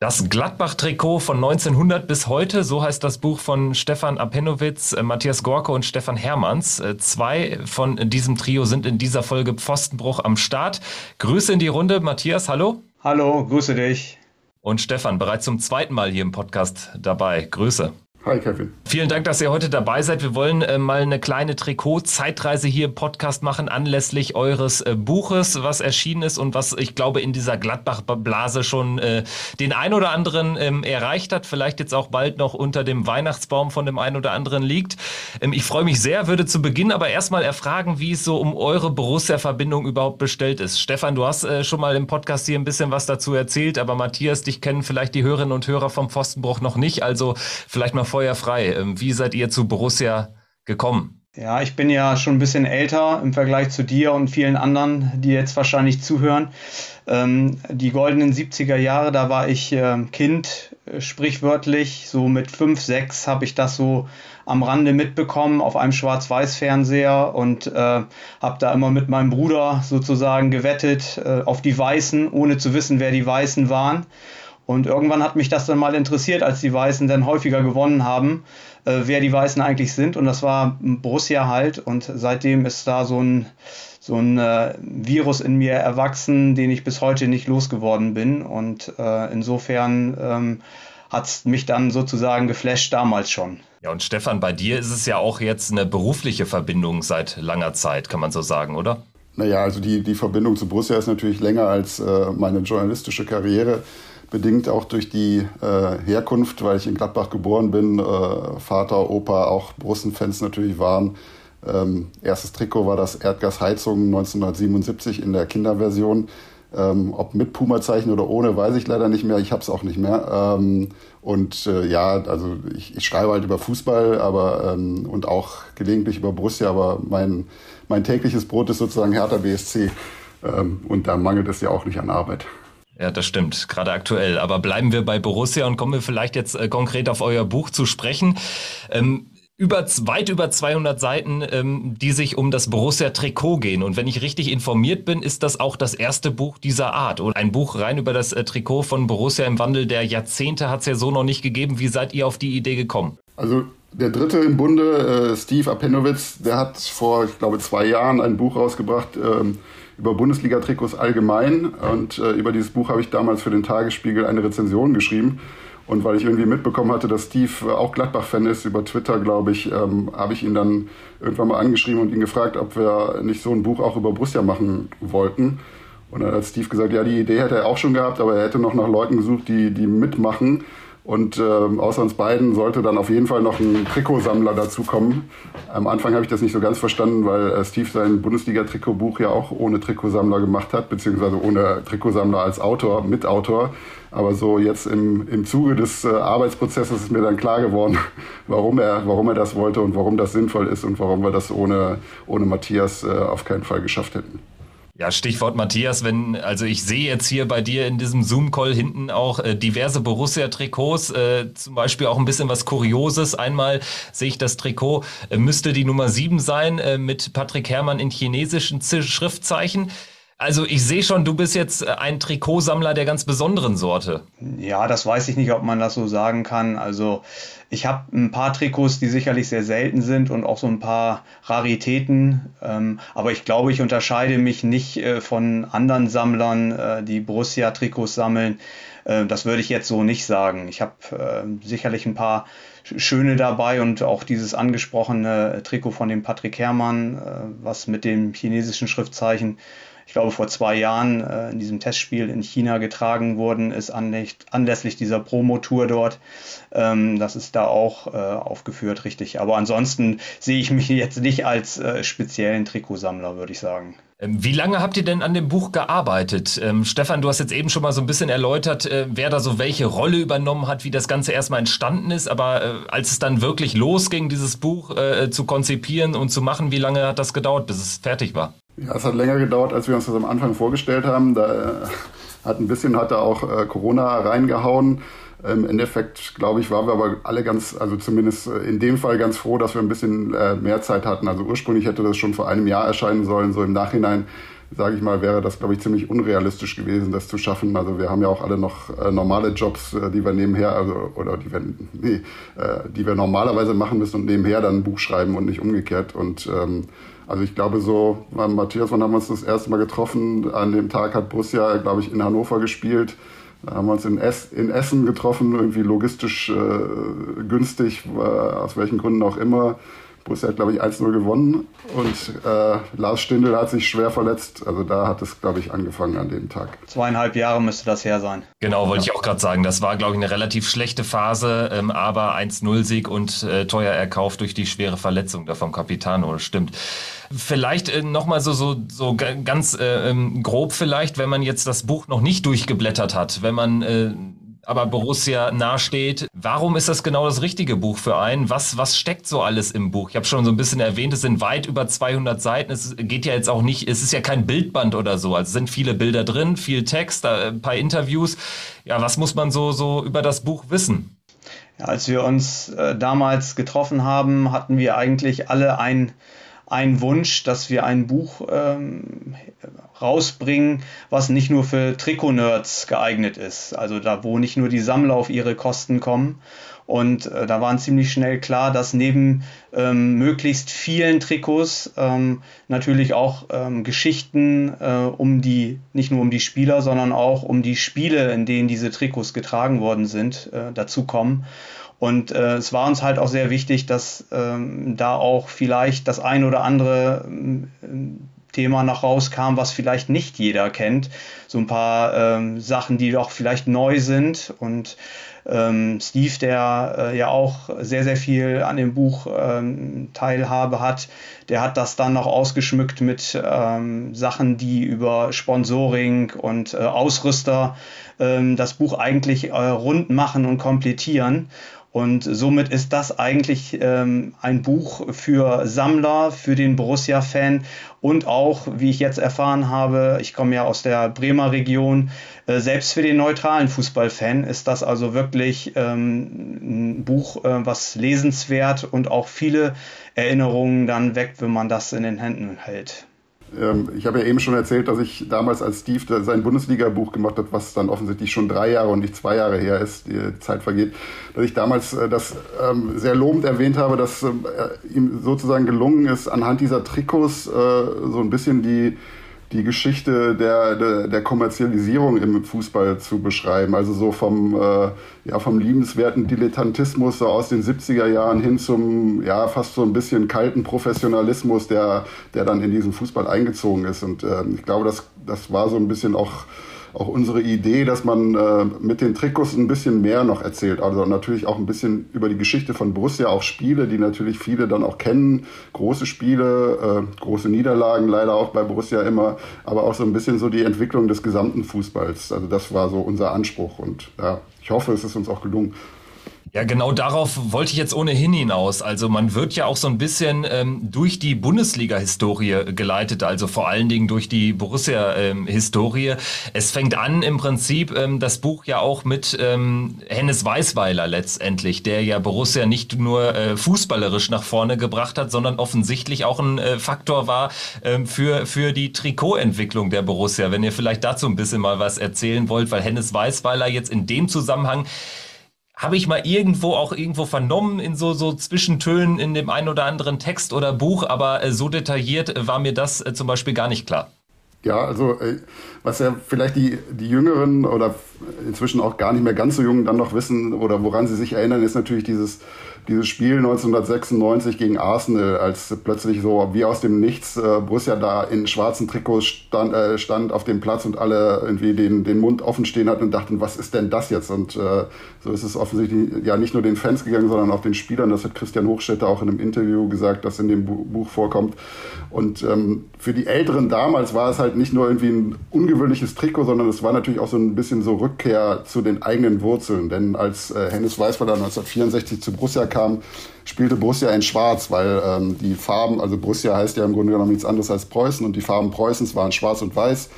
B: Das Gladbach-Trikot von 1900 bis heute, so heißt das Buch von Stefan Apenowitz, äh, Matthias Gorke und Stefan Hermanns. Äh, zwei von diesem Trio sind in dieser Folge Pfostenbruch am Start. Grüße in die Runde. Matthias, hallo.
F: Hallo, grüße dich.
B: Und Stefan, bereits zum zweiten Mal hier im Podcast dabei. Grüße.
G: Hi Kevin.
B: Vielen Dank, dass ihr heute dabei seid. Wir wollen äh, mal eine kleine Trikot-Zeitreise hier im Podcast machen, anlässlich eures äh, Buches, was erschienen ist und was ich glaube in dieser Gladbach-Blase schon äh, den ein oder anderen ähm, erreicht hat, vielleicht jetzt auch bald noch unter dem Weihnachtsbaum von dem einen oder anderen liegt. Ähm, ich freue mich sehr, würde zu Beginn aber erstmal erfragen, wie es so um eure Borussia-Verbindung überhaupt bestellt ist. Stefan, du hast äh, schon mal im Podcast hier ein bisschen was dazu erzählt, aber Matthias, dich kennen vielleicht die Hörerinnen und Hörer vom Pfostenbruch noch nicht, also vielleicht mal Feuer. Ähm, wie seid ihr zu Borussia gekommen?
F: Ja, ich bin ja schon ein bisschen älter im Vergleich zu dir und vielen anderen, die jetzt wahrscheinlich zuhören. Ähm, die goldenen 70er Jahre, da war ich äh, Kind, sprichwörtlich. So mit 5, 6 habe ich das so am Rande mitbekommen auf einem Schwarz-Weiß-Fernseher und äh, habe da immer mit meinem Bruder sozusagen gewettet äh, auf die Weißen, ohne zu wissen, wer die Weißen waren. Und irgendwann hat mich das dann mal interessiert, als die Weißen dann häufiger gewonnen haben, äh, wer die Weißen eigentlich sind. Und das war Borussia halt. Und seitdem ist da so ein, so ein äh, Virus in mir erwachsen, den ich bis heute nicht losgeworden bin. Und äh, insofern ähm, hat es mich dann sozusagen geflasht damals schon.
B: Ja, und Stefan, bei dir ist es ja auch jetzt eine berufliche Verbindung seit langer Zeit, kann man so sagen, oder?
G: Naja, also die, die Verbindung zu Borussia ist natürlich länger als äh, meine journalistische Karriere bedingt auch durch die äh, Herkunft, weil ich in Gladbach geboren bin, äh, Vater, Opa, auch Borussen-Fans natürlich waren. Ähm, erstes Trikot war das Erdgasheizung 1977 in der Kinderversion. Ähm, ob mit Puma-Zeichen oder ohne, weiß ich leider nicht mehr. Ich habe es auch nicht mehr. Ähm, und äh, ja, also ich, ich, schreibe halt über Fußball, aber ähm, und auch gelegentlich über Borussia, aber mein, mein tägliches Brot ist sozusagen Hertha BSC. Ähm, und da mangelt es ja auch nicht an Arbeit.
B: Ja, das stimmt, gerade aktuell. Aber bleiben wir bei Borussia und kommen wir vielleicht jetzt äh, konkret auf euer Buch zu sprechen. Ähm, über, weit über 200 Seiten, ähm, die sich um das Borussia-Trikot gehen. Und wenn ich richtig informiert bin, ist das auch das erste Buch dieser Art. Oder ein Buch rein über das äh, Trikot von Borussia im Wandel der Jahrzehnte hat es ja so noch nicht gegeben. Wie seid ihr auf die Idee gekommen?
G: Also der dritte im Bunde, äh, Steve Apenowitz, der hat vor, ich glaube, zwei Jahren ein Buch rausgebracht, ähm, über Bundesliga-Trikots allgemein. Und äh, über dieses Buch habe ich damals für den Tagesspiegel eine Rezension geschrieben. Und weil ich irgendwie mitbekommen hatte, dass Steve äh, auch Gladbach-Fan ist, über Twitter, glaube ich, ähm, habe ich ihn dann irgendwann mal angeschrieben und ihn gefragt, ob wir nicht so ein Buch auch über Borussia machen wollten. Und dann hat Steve gesagt, ja, die Idee hätte er auch schon gehabt, aber er hätte noch nach Leuten gesucht, die, die mitmachen. Und äh, außer uns beiden sollte dann auf jeden Fall noch ein Trikotsammler dazukommen. Am Anfang habe ich das nicht so ganz verstanden, weil äh, Steve sein Bundesliga-Trikotbuch ja auch ohne Trikotsammler gemacht hat, beziehungsweise ohne Trikotsammler als Autor, Mitautor. Aber so jetzt im, im Zuge des äh, Arbeitsprozesses ist mir dann klar geworden, (laughs) warum er, warum er das wollte und warum das sinnvoll ist und warum wir das ohne, ohne Matthias äh, auf keinen Fall geschafft hätten.
B: Ja, Stichwort Matthias, wenn, also ich sehe jetzt hier bei dir in diesem Zoom-Call hinten auch äh, diverse Borussia-Trikots, äh, zum Beispiel auch ein bisschen was Kurioses. Einmal sehe ich das Trikot, äh, müsste die Nummer 7 sein, äh, mit Patrick Herrmann in chinesischen Z Schriftzeichen. Also ich sehe schon, du bist jetzt äh, ein Trikotsammler der ganz besonderen Sorte.
F: Ja, das weiß ich nicht, ob man das so sagen kann. Also ich habe ein paar Trikots, die sicherlich sehr selten sind und auch so ein paar Raritäten. Ähm, aber ich glaube, ich unterscheide mich nicht äh, von anderen Sammlern, äh, die Borussia-Trikots sammeln. Äh, das würde ich jetzt so nicht sagen. Ich habe äh, sicherlich ein paar schöne dabei und auch dieses angesprochene Trikot von dem Patrick Herrmann, äh, was mit dem chinesischen Schriftzeichen ich glaube, vor zwei Jahren äh, in diesem Testspiel in China getragen worden ist, anlässlich dieser Promotour dort. Ähm, das ist da auch äh, aufgeführt, richtig. Aber ansonsten sehe ich mich jetzt nicht als äh, speziellen Trikotsammler, würde ich sagen.
B: Ähm, wie lange habt ihr denn an dem Buch gearbeitet? Ähm, Stefan, du hast jetzt eben schon mal so ein bisschen erläutert, äh, wer da so welche Rolle übernommen hat, wie das Ganze erstmal entstanden ist. Aber äh, als es dann wirklich losging, dieses Buch äh, zu konzipieren und zu machen, wie lange hat das gedauert, bis es fertig war?
G: Ja, es hat länger gedauert, als wir uns das am Anfang vorgestellt haben. Da äh, hat ein bisschen hat da auch äh, Corona reingehauen. Im Endeffekt, glaube ich, waren wir aber alle ganz, also zumindest äh, in dem Fall ganz froh, dass wir ein bisschen mehr Zeit hatten. Also ursprünglich hätte das schon vor einem Jahr erscheinen sollen. So im Nachhinein sage ich mal, wäre das, glaube ich, ziemlich unrealistisch gewesen, das zu schaffen. Also wir haben ja auch alle noch normale Jobs, die wir nebenher, also oder die wir, nee, die wir normalerweise machen müssen und nebenher dann ein Buch schreiben und nicht umgekehrt. Und ähm, also ich glaube so, Matthias, wann haben wir uns das erste Mal getroffen? An dem Tag hat Borussia, glaube ich, in Hannover gespielt. Da haben wir uns in, Ess, in Essen getroffen, irgendwie logistisch äh, günstig, äh, aus welchen Gründen auch immer. Borussia hat, glaube ich, 1-0 gewonnen und äh, Lars Stindl hat sich schwer verletzt. Also da hat es, glaube ich, angefangen an dem Tag.
F: Zweieinhalb Jahre müsste das her sein.
B: Genau, wollte ja. ich auch gerade sagen. Das war, glaube ich, eine relativ schlechte Phase, ähm, aber 1-0-Sieg und äh, teuer erkauft durch die schwere Verletzung da vom Capitano. Stimmt. Vielleicht äh, nochmal so, so, so ganz äh, ähm, grob vielleicht, wenn man jetzt das Buch noch nicht durchgeblättert hat, wenn man äh, aber Borussia nahesteht. Warum ist das genau das richtige Buch für einen? Was, was steckt so alles im Buch? Ich habe schon so ein bisschen erwähnt, es sind weit über 200 Seiten. Es geht ja jetzt auch nicht, es ist ja kein Bildband oder so. Also sind viele Bilder drin, viel Text, ein paar Interviews. Ja, was muss man so, so über das Buch wissen?
F: Als wir uns äh, damals getroffen haben, hatten wir eigentlich alle ein ein Wunsch, dass wir ein Buch ähm, rausbringen, was nicht nur für Trikot-Nerds geeignet ist. Also da, wo nicht nur die Sammler auf ihre Kosten kommen. Und äh, da war ziemlich schnell klar, dass neben ähm, möglichst vielen Trikots ähm, natürlich auch ähm, Geschichten äh, um die, nicht nur um die Spieler, sondern auch um die Spiele, in denen diese Trikots getragen worden sind, äh, dazukommen. Und äh, es war uns halt auch sehr wichtig, dass ähm, da auch vielleicht das ein oder andere ähm, Thema noch rauskam, was vielleicht nicht jeder kennt. So ein paar ähm, Sachen, die doch vielleicht neu sind. Und ähm, Steve, der äh, ja auch sehr, sehr viel an dem Buch ähm, Teilhabe hat, der hat das dann noch ausgeschmückt mit ähm, Sachen, die über Sponsoring und äh, Ausrüster das Buch eigentlich äh, rund machen und komplettieren. Und somit ist das eigentlich ähm, ein Buch für Sammler, für den Borussia-Fan und auch, wie ich jetzt erfahren habe, ich komme ja aus der Bremer Region, äh, selbst für den neutralen Fußballfan ist das also wirklich ähm, ein Buch, äh, was lesenswert und auch viele Erinnerungen dann weckt, wenn man das in den Händen hält.
G: Ähm, ich habe ja eben schon erzählt, dass ich damals als Steve sein Bundesliga-Buch gemacht habe, was dann offensichtlich schon drei Jahre und nicht zwei Jahre her ist, die Zeit vergeht, dass ich damals äh, das ähm, sehr lobend erwähnt habe, dass ähm, äh, ihm sozusagen gelungen ist, anhand dieser Trikots äh, so ein bisschen die die Geschichte der, der, der, Kommerzialisierung im Fußball zu beschreiben. Also so vom, äh, ja, vom liebenswerten Dilettantismus so aus den 70er Jahren hin zum ja, fast so ein bisschen kalten Professionalismus, der, der dann in diesen Fußball eingezogen ist. Und äh, ich glaube, das, das war so ein bisschen auch auch unsere Idee, dass man äh, mit den Trikots ein bisschen mehr noch erzählt. Also natürlich auch ein bisschen über die Geschichte von Borussia, auch Spiele, die natürlich viele dann auch kennen. Große Spiele, äh, große Niederlagen leider auch bei Borussia immer, aber auch so ein bisschen so die Entwicklung des gesamten Fußballs. Also das war so unser Anspruch und ja, ich hoffe, es ist uns auch gelungen.
B: Ja, genau darauf wollte ich jetzt ohnehin hinaus. Also man wird ja auch so ein bisschen ähm, durch die Bundesliga-Historie geleitet, also vor allen Dingen durch die Borussia-Historie. Ähm, es fängt an im Prinzip ähm, das Buch ja auch mit ähm, Hennes Weißweiler letztendlich, der ja Borussia nicht nur äh, fußballerisch nach vorne gebracht hat, sondern offensichtlich auch ein äh, Faktor war ähm, für, für die Trikotentwicklung der Borussia. Wenn ihr vielleicht dazu ein bisschen mal was erzählen wollt, weil Hennes Weißweiler jetzt in dem Zusammenhang habe ich mal irgendwo auch irgendwo vernommen in so, so Zwischentönen in dem einen oder anderen Text oder Buch, aber äh, so detailliert war mir das äh, zum Beispiel gar nicht klar.
G: Ja, also äh, was ja vielleicht die, die Jüngeren oder inzwischen auch gar nicht mehr ganz so Jungen dann noch wissen oder woran sie sich erinnern, ist natürlich dieses dieses Spiel 1996 gegen Arsenal, als plötzlich so wie aus dem Nichts äh, Borussia da in schwarzen Trikots stand, äh, stand auf dem Platz und alle irgendwie den, den Mund offen stehen hatten und dachten, was ist denn das jetzt? Und äh, so ist es offensichtlich ja nicht nur den Fans gegangen, sondern auch den Spielern. Das hat Christian Hochstetter auch in einem Interview gesagt, das in dem Buch vorkommt. Und ähm, für die Älteren damals war es halt nicht nur irgendwie ein ungewöhnliches Trikot, sondern es war natürlich auch so ein bisschen so Rückkehr zu den eigenen Wurzeln. Denn als äh, Hennes Weißweiler 1964 zu Borussia kam, spielte Borussia in Schwarz, weil ähm, die Farben, also Borussia heißt ja im Grunde genommen nichts anderes als Preußen und die Farben Preußens waren Schwarz und Weiß.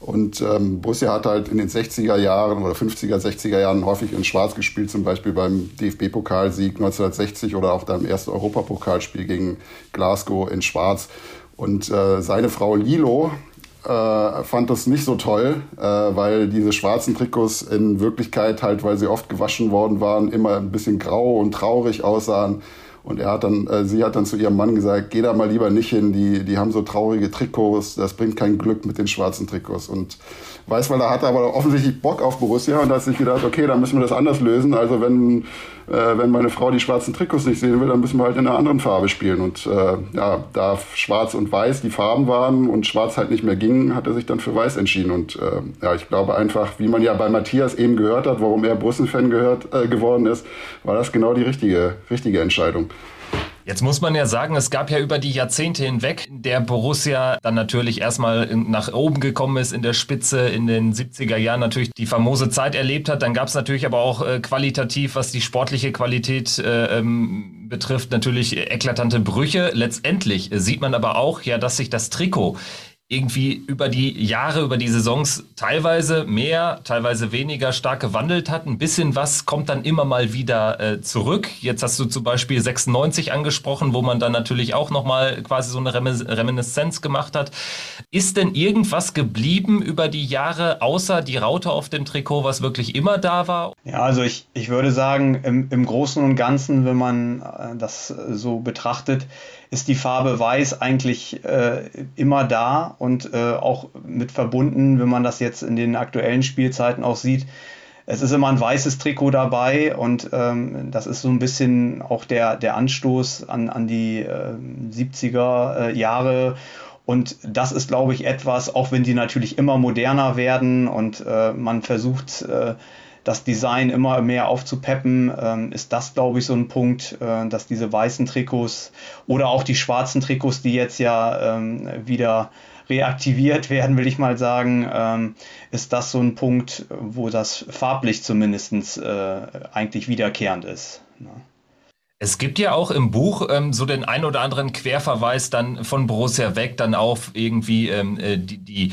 G: Und ähm, Borussia hat halt in den 60er Jahren oder 50er, 60er Jahren häufig in Schwarz gespielt, zum Beispiel beim DFB-Pokalsieg 1960 oder auch beim ersten Europapokalspiel gegen Glasgow in Schwarz. Und äh, seine Frau Lilo äh, fand das nicht so toll, äh, weil diese schwarzen Trikots in Wirklichkeit halt, weil sie oft gewaschen worden waren, immer ein bisschen grau und traurig aussahen. Und er hat dann, äh, sie hat dann zu ihrem Mann gesagt, geh da mal lieber nicht hin, die, die haben so traurige Trikots, das bringt kein Glück mit den schwarzen Trikots. Und Weißweiler hatte aber offensichtlich Bock auf Borussia und hat sich gedacht, okay, dann müssen wir das anders lösen. Also wenn, äh, wenn meine Frau die schwarzen Trikots nicht sehen will, dann müssen wir halt in einer anderen Farbe spielen. Und äh, ja, da schwarz und weiß die Farben waren und schwarz halt nicht mehr ging, hat er sich dann für weiß entschieden. Und äh, ja, ich glaube einfach, wie man ja bei Matthias eben gehört hat, warum er Borussen-Fan gehört, äh, geworden ist, war das genau die richtige, richtige Entscheidung.
B: Jetzt muss man ja sagen, es gab ja über die Jahrzehnte hinweg, der Borussia dann natürlich erstmal nach oben gekommen ist in der Spitze in den 70er Jahren natürlich die famose Zeit erlebt hat. Dann gab es natürlich aber auch äh, qualitativ, was die sportliche Qualität äh, ähm, betrifft, natürlich eklatante Brüche. Letztendlich äh, sieht man aber auch ja, dass sich das Trikot irgendwie über die Jahre, über die Saisons teilweise mehr, teilweise weniger stark gewandelt hat. Ein bisschen was kommt dann immer mal wieder äh, zurück. Jetzt hast du zum Beispiel 96 angesprochen, wo man dann natürlich auch nochmal quasi so eine Reminiszenz gemacht hat. Ist denn irgendwas geblieben über die Jahre, außer die Raute auf dem Trikot, was wirklich immer da war?
F: Ja, also ich, ich würde sagen, im, im Großen und Ganzen, wenn man äh, das so betrachtet, ist die Farbe Weiß eigentlich äh, immer da und äh, auch mit verbunden, wenn man das jetzt in den aktuellen Spielzeiten auch sieht. Es ist immer ein weißes Trikot dabei und ähm, das ist so ein bisschen auch der, der Anstoß an, an die äh, 70er Jahre. Und das ist, glaube ich, etwas, auch wenn die natürlich immer moderner werden und äh, man versucht, äh, das Design immer mehr aufzupeppen, ähm, ist das, glaube ich, so ein Punkt, äh, dass diese weißen Trikots oder auch die schwarzen Trikots, die jetzt ja ähm, wieder reaktiviert (laughs) werden, will ich mal sagen, ähm, ist das so ein Punkt, wo das farblich zumindest äh, eigentlich wiederkehrend ist. Ne?
B: Es gibt ja auch im Buch ähm, so den ein oder anderen Querverweis dann von Borussia weg, dann auf irgendwie ähm, äh, die, die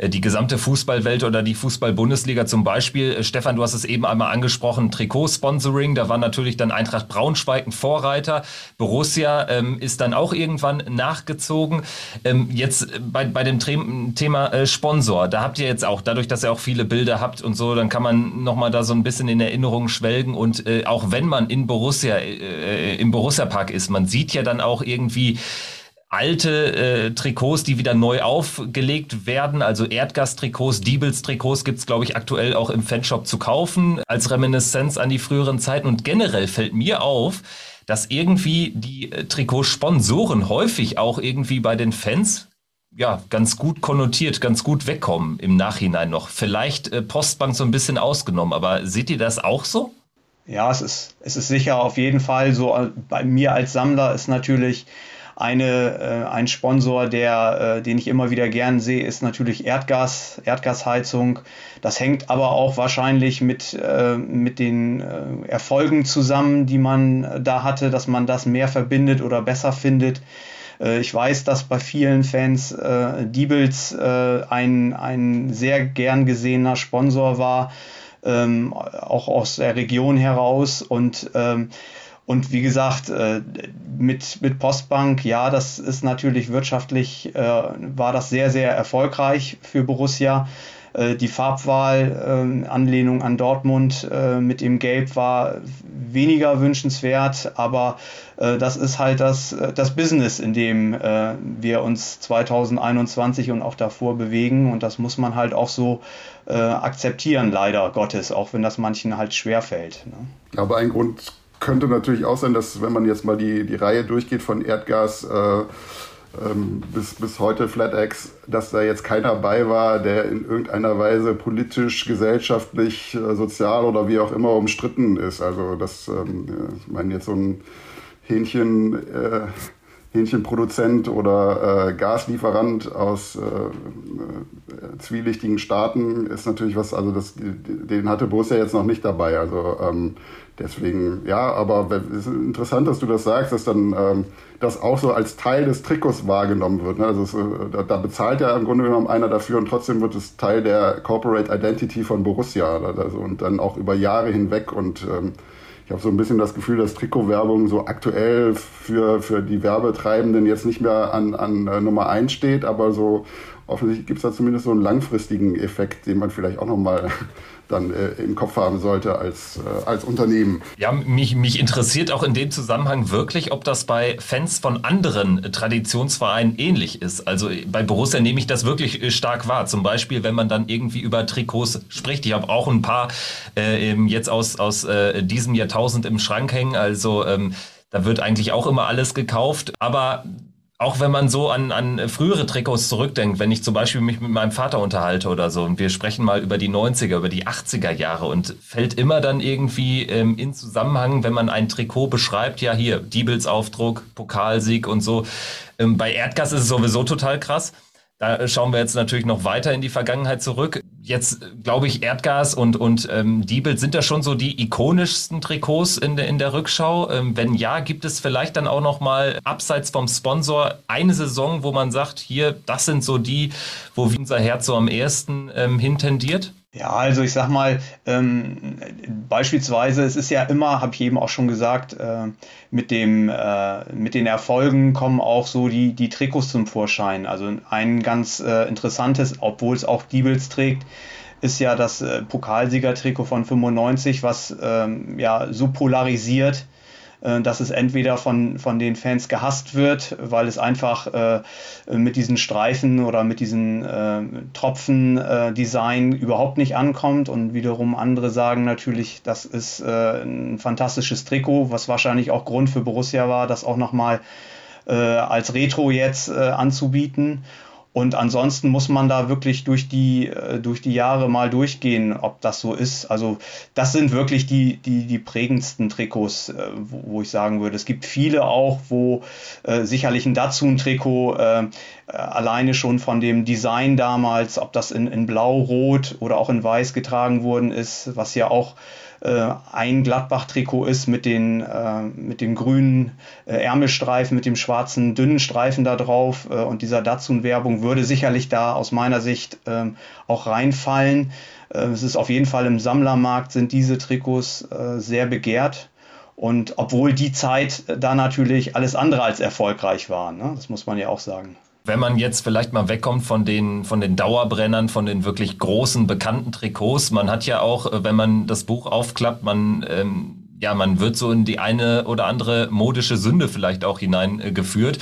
B: die gesamte Fußballwelt oder die Fußball-Bundesliga zum Beispiel. Äh, Stefan, du hast es eben einmal angesprochen, Trikotsponsoring, da war natürlich dann Eintracht Braunschweig ein Vorreiter. Borussia ähm, ist dann auch irgendwann nachgezogen. Ähm, jetzt äh, bei, bei dem Thema äh, Sponsor, da habt ihr jetzt auch, dadurch, dass ihr auch viele Bilder habt und so, dann kann man nochmal da so ein bisschen in Erinnerung schwelgen und äh, auch wenn man in Borussia, äh, im Borussia Park ist, man sieht ja dann auch irgendwie, alte äh, Trikots, die wieder neu aufgelegt werden, also Erdgas-Trikots, Diebels-Trikots gibt es, glaube ich, aktuell auch im Fanshop zu kaufen, als Reminiszenz an die früheren Zeiten. Und generell fällt mir auf, dass irgendwie die äh, Trikotsponsoren häufig auch irgendwie bei den Fans ja, ganz gut konnotiert, ganz gut wegkommen im Nachhinein noch. Vielleicht äh, Postbank so ein bisschen ausgenommen, aber seht ihr das auch so?
F: Ja, es ist, es ist sicher auf jeden Fall so. Bei mir als Sammler ist natürlich eine, äh, ein Sponsor, der, äh, den ich immer wieder gern sehe, ist natürlich Erdgas, Erdgasheizung. Das hängt aber auch wahrscheinlich mit, äh, mit den äh, Erfolgen zusammen, die man da hatte, dass man das mehr verbindet oder besser findet. Äh, ich weiß, dass bei vielen Fans äh, Diebels äh, ein, ein sehr gern gesehener Sponsor war, ähm, auch aus der Region heraus. Und ähm, und wie gesagt, äh, mit, mit Postbank, ja, das ist natürlich wirtschaftlich, äh, war das sehr, sehr erfolgreich für Borussia. Äh, die Farbwahl, Anlehnung an Dortmund mit dem Gelb war weniger wünschenswert, aber das ist halt das, das Business, in dem wir uns 2021 und auch davor bewegen und das muss man halt auch so akzeptieren, leider Gottes, auch wenn das manchen halt schwerfällt. Ne?
G: Ich glaube, ein Grund könnte natürlich auch sein, dass wenn man jetzt mal die, die Reihe durchgeht von Erdgas äh, ähm, bis, bis heute FlatEx, dass da jetzt keiner bei war, der in irgendeiner Weise politisch, gesellschaftlich, äh, sozial oder wie auch immer umstritten ist. Also das, ähm, ich meine jetzt so ein Hähnchen... Äh, Hähnchenproduzent oder äh, Gaslieferant aus äh, äh, zwielichtigen Staaten ist natürlich was, also das, den hatte Borussia jetzt noch nicht dabei. Also ähm, Deswegen, ja, aber es ist interessant, dass du das sagst, dass dann ähm, das auch so als Teil des Trikots wahrgenommen wird. Ne? Also es, äh, da, da, bezahlt ja im Grunde genommen einer dafür und trotzdem wird es Teil der Corporate Identity von Borussia. Also, und dann auch über Jahre hinweg und ähm, ich habe so ein bisschen das Gefühl, dass Trikotwerbung so aktuell für, für die Werbetreibenden jetzt nicht mehr an, an äh, Nummer eins steht, aber so offensichtlich gibt es da zumindest so einen langfristigen Effekt, den man vielleicht auch nochmal dann äh, im Kopf haben sollte als, äh, als Unternehmen.
B: Ja, mich, mich interessiert auch in dem Zusammenhang wirklich, ob das bei Fans von anderen Traditionsvereinen ähnlich ist. Also bei Borussia nehme ich das wirklich äh, stark wahr. Zum Beispiel, wenn man dann irgendwie über Trikots spricht. Ich habe auch ein paar äh, jetzt aus, aus äh, diesem Jahrtausend im Schrank hängen. Also ähm, da wird eigentlich auch immer alles gekauft. Aber auch wenn man so an, an frühere Trikots zurückdenkt, wenn ich zum Beispiel mich mit meinem Vater unterhalte oder so und wir sprechen mal über die 90er, über die 80er Jahre und fällt immer dann irgendwie ähm, in Zusammenhang, wenn man ein Trikot beschreibt, ja hier, Diebels Aufdruck, Pokalsieg und so. Ähm, bei Erdgas ist es sowieso total krass. Da schauen wir jetzt natürlich noch weiter in die Vergangenheit zurück. Jetzt glaube ich, Erdgas und, und ähm, Diebel sind da schon so die ikonischsten Trikots in der, in der Rückschau. Ähm, wenn ja, gibt es vielleicht dann auch noch mal abseits vom Sponsor eine Saison, wo man sagt, hier, das sind so die, wo unser Herz so am ersten ähm, hintendiert?
F: Ja, also ich sag mal, ähm, beispielsweise, es ist ja immer, habe ich eben auch schon gesagt, äh, mit, dem, äh, mit den Erfolgen kommen auch so die, die Trikots zum Vorschein. Also ein ganz äh, interessantes, obwohl es auch Diebels trägt, ist ja das äh, Pokalsiegertrikot von 95, was ähm, ja so polarisiert dass es entweder von, von den Fans gehasst wird, weil es einfach äh, mit diesen Streifen oder mit diesen äh, Tropfen-Design äh, überhaupt nicht ankommt und wiederum andere sagen natürlich, das ist äh, ein fantastisches Trikot, was wahrscheinlich auch Grund für Borussia war, das auch nochmal äh, als Retro jetzt anzubieten. Und ansonsten muss man da wirklich durch die, äh, durch die Jahre mal durchgehen, ob das so ist. Also das sind wirklich die, die, die prägendsten Trikots, äh, wo, ich sagen würde. Es gibt viele auch, wo äh, sicherlich ein Datsun-Trikot äh, alleine schon von dem Design damals, ob das in, in Blau, Rot oder auch in Weiß getragen worden ist, was ja auch äh, ein Gladbach-Trikot ist mit den, äh, mit dem grünen äh, Ärmelstreifen, mit dem schwarzen dünnen Streifen da drauf äh, und dieser Datsun-Werbung würde sicherlich da aus meiner Sicht ähm, auch reinfallen. Äh, es ist auf jeden Fall im Sammlermarkt sind diese Trikots äh, sehr begehrt. Und obwohl die Zeit da natürlich alles andere als erfolgreich war, ne? das muss man ja auch sagen.
B: Wenn man jetzt vielleicht mal wegkommt von den, von den Dauerbrennern, von den wirklich großen, bekannten Trikots, man hat ja auch, äh, wenn man das Buch aufklappt, man, ähm, ja, man wird so in die eine oder andere modische Sünde vielleicht auch hineingeführt.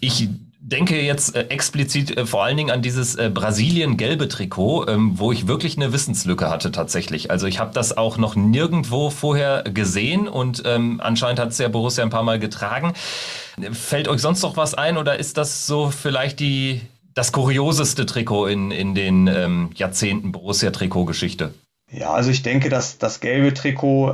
B: Ich denke jetzt äh, explizit äh, vor allen Dingen an dieses äh, Brasilien-gelbe Trikot, ähm, wo ich wirklich eine Wissenslücke hatte tatsächlich. Also ich habe das auch noch nirgendwo vorher gesehen und ähm, anscheinend hat es ja Borussia ein paar Mal getragen. Fällt euch sonst noch was ein oder ist das so vielleicht die, das kurioseste Trikot in, in den ähm, Jahrzehnten Borussia-Trikot-Geschichte?
F: Ja, also ich denke, dass das gelbe Trikot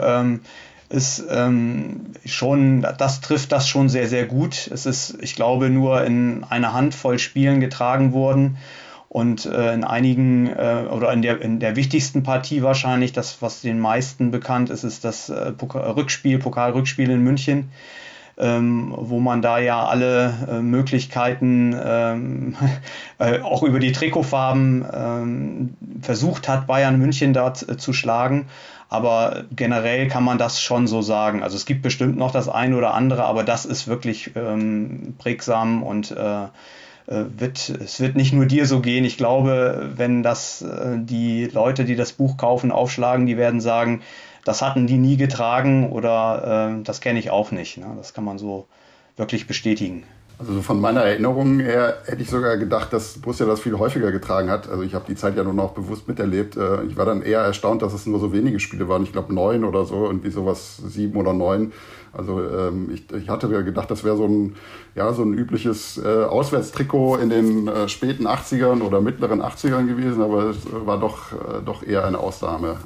F: ist ähm, schon, das trifft das schon sehr, sehr gut. Es ist, ich glaube, nur in einer Handvoll Spielen getragen worden. Und äh, in einigen äh, oder in der, in der wichtigsten Partie wahrscheinlich, das, was den meisten bekannt ist, ist das äh, Pokal Rückspiel, Pokalrückspiel in München. Ähm, wo man da ja alle äh, Möglichkeiten ähm, (laughs) äh, auch über die Trikotfarben ähm, versucht hat, Bayern München dort äh, zu schlagen. Aber generell kann man das schon so sagen. Also es gibt bestimmt noch das eine oder andere, aber das ist wirklich ähm, prägsam und äh, äh, wird, es wird nicht nur dir so gehen. Ich glaube, wenn das äh, die Leute, die das Buch kaufen, aufschlagen, die werden sagen, das hatten die nie getragen oder äh, das kenne ich auch nicht. Ne? Das kann man so wirklich bestätigen.
G: Also von meiner Erinnerung her hätte ich sogar gedacht, dass Borussia das viel häufiger getragen hat. Also ich habe die Zeit ja nur noch bewusst miterlebt. Äh, ich war dann eher erstaunt, dass es nur so wenige Spiele waren. Ich glaube neun oder so, irgendwie sowas sieben oder neun. Also ähm, ich, ich hatte gedacht, das wäre so ein, ja, so ein übliches äh, Auswärtstrikot in den äh, späten 80ern oder mittleren 80ern gewesen, aber es war doch, doch eher eine Ausnahme.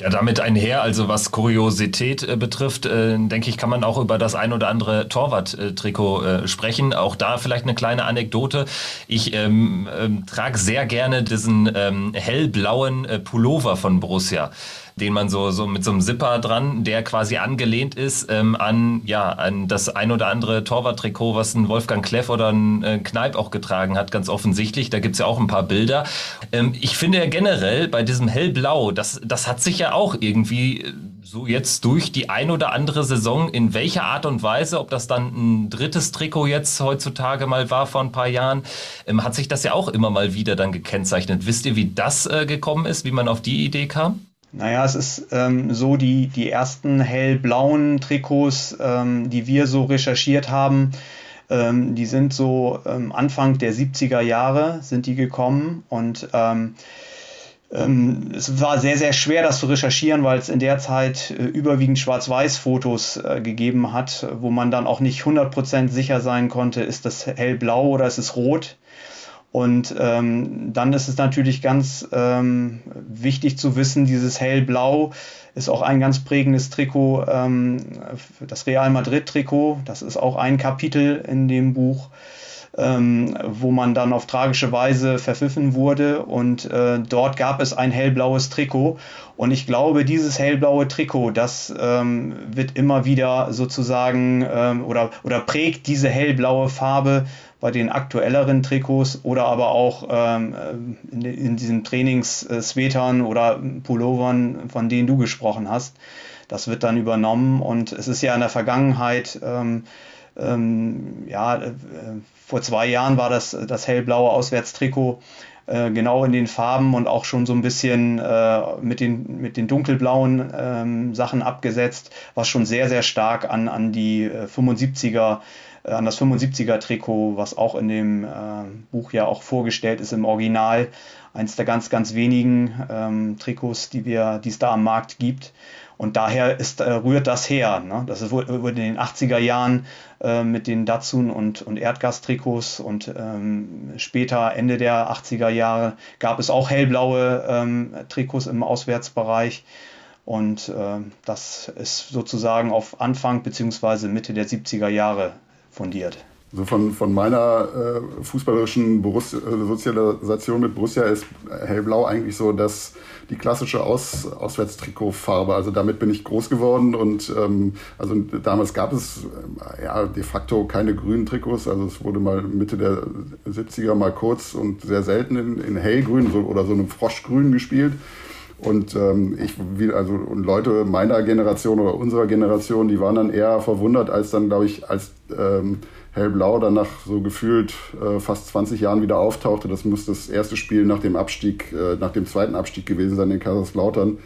B: Ja, damit einher, also was Kuriosität äh, betrifft, äh, denke ich, kann man auch über das ein oder andere Torwart-Trikot äh, sprechen. Auch da vielleicht eine kleine Anekdote. Ich ähm, ähm, trage sehr gerne diesen ähm, hellblauen äh, Pullover von Borussia den man so, so mit so einem Zipper dran, der quasi angelehnt ist ähm, an, ja, an das ein oder andere Torwarttrikot, was ein Wolfgang Kleff oder ein äh, Kneip auch getragen hat, ganz offensichtlich. Da gibt's ja auch ein paar Bilder. Ähm, ich finde ja generell bei diesem Hellblau, das, das hat sich ja auch irgendwie so jetzt durch die ein oder andere Saison, in welcher Art und Weise, ob das dann ein drittes Trikot jetzt heutzutage mal war vor ein paar Jahren, ähm, hat sich das ja auch immer mal wieder dann gekennzeichnet. Wisst ihr, wie das äh, gekommen ist, wie man auf die Idee kam?
F: Naja, es ist ähm, so, die, die ersten hellblauen Trikots, ähm, die wir so recherchiert haben, ähm, die sind so ähm, Anfang der 70er Jahre sind die gekommen und ähm, ähm, es war sehr, sehr schwer, das zu recherchieren, weil es in der Zeit äh, überwiegend Schwarz-Weiß-Fotos äh, gegeben hat, wo man dann auch nicht 100% sicher sein konnte, ist das hellblau oder ist es rot. Und ähm, dann ist es natürlich ganz ähm, wichtig zu wissen, dieses hellblau ist auch ein ganz prägendes Trikot, ähm, das Real Madrid-Trikot. Das ist auch ein Kapitel in dem Buch ähm, wo man dann auf tragische Weise verpfiffen wurde. Und äh, dort gab es ein hellblaues Trikot. Und ich glaube, dieses hellblaue Trikot, das ähm, wird immer wieder sozusagen ähm, oder, oder prägt diese hellblaue Farbe bei den aktuelleren Trikots oder aber auch ähm, in, in, diesen Trainings-Sweatern oder Pullovern, von denen du gesprochen hast. Das wird dann übernommen und es ist ja in der Vergangenheit ähm, ähm, ja, äh, vor zwei Jahren war das das hellblaue Auswärtstrikot äh, genau in den Farben und auch schon so ein bisschen äh, mit, den, mit den dunkelblauen ähm, Sachen abgesetzt, was schon sehr, sehr stark an, an die 75er äh, an das 75er Trikot, was auch in dem äh, Buch ja auch vorgestellt ist im Original. Eins der ganz, ganz wenigen ähm, Trikots, die wir, die es da am Markt gibt. Und daher ist, äh, rührt das her. Ne? Das wurde in den 80er Jahren äh, mit den Datsun und, und Erdgastrikots und ähm, später, Ende der 80er Jahre, gab es auch hellblaue ähm, Trikots im Auswärtsbereich. Und äh, das ist sozusagen auf Anfang bzw. Mitte der 70er Jahre fundiert.
G: Also von, von meiner äh, fußballerischen Borussia, äh, Sozialisation mit Borussia ist hellblau eigentlich so dass die klassische Aus, Auswärtstrikotfarbe. Also damit bin ich groß geworden und ähm, also damals gab es äh, ja de facto keine grünen Trikots. Also es wurde mal Mitte der 70er mal kurz und sehr selten in, in hellgrün so, oder so einem Froschgrün gespielt. Und ähm, ich, wie, also und Leute meiner Generation oder unserer Generation, die waren dann eher verwundert, als dann, glaube ich, als ähm, Hellblau dann nach so gefühlt äh, fast 20 Jahren wieder auftauchte. Das muss das erste Spiel nach dem Abstieg, äh, nach dem zweiten Abstieg gewesen sein in Kaiserslautern,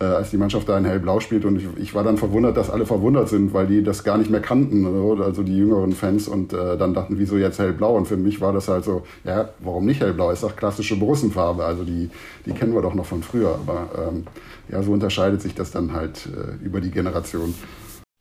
G: äh, als die Mannschaft da in Hellblau spielt. Und ich, ich, war dann verwundert, dass alle verwundert sind, weil die das gar nicht mehr kannten, oder? also die jüngeren Fans. Und äh, dann dachten, wieso jetzt Hellblau? Und für mich war das halt so, ja, warum nicht Hellblau? Ist doch klassische Borussenfarbe. Also die, die kennen wir doch noch von früher. Aber ähm, ja, so unterscheidet sich das dann halt äh, über die Generation.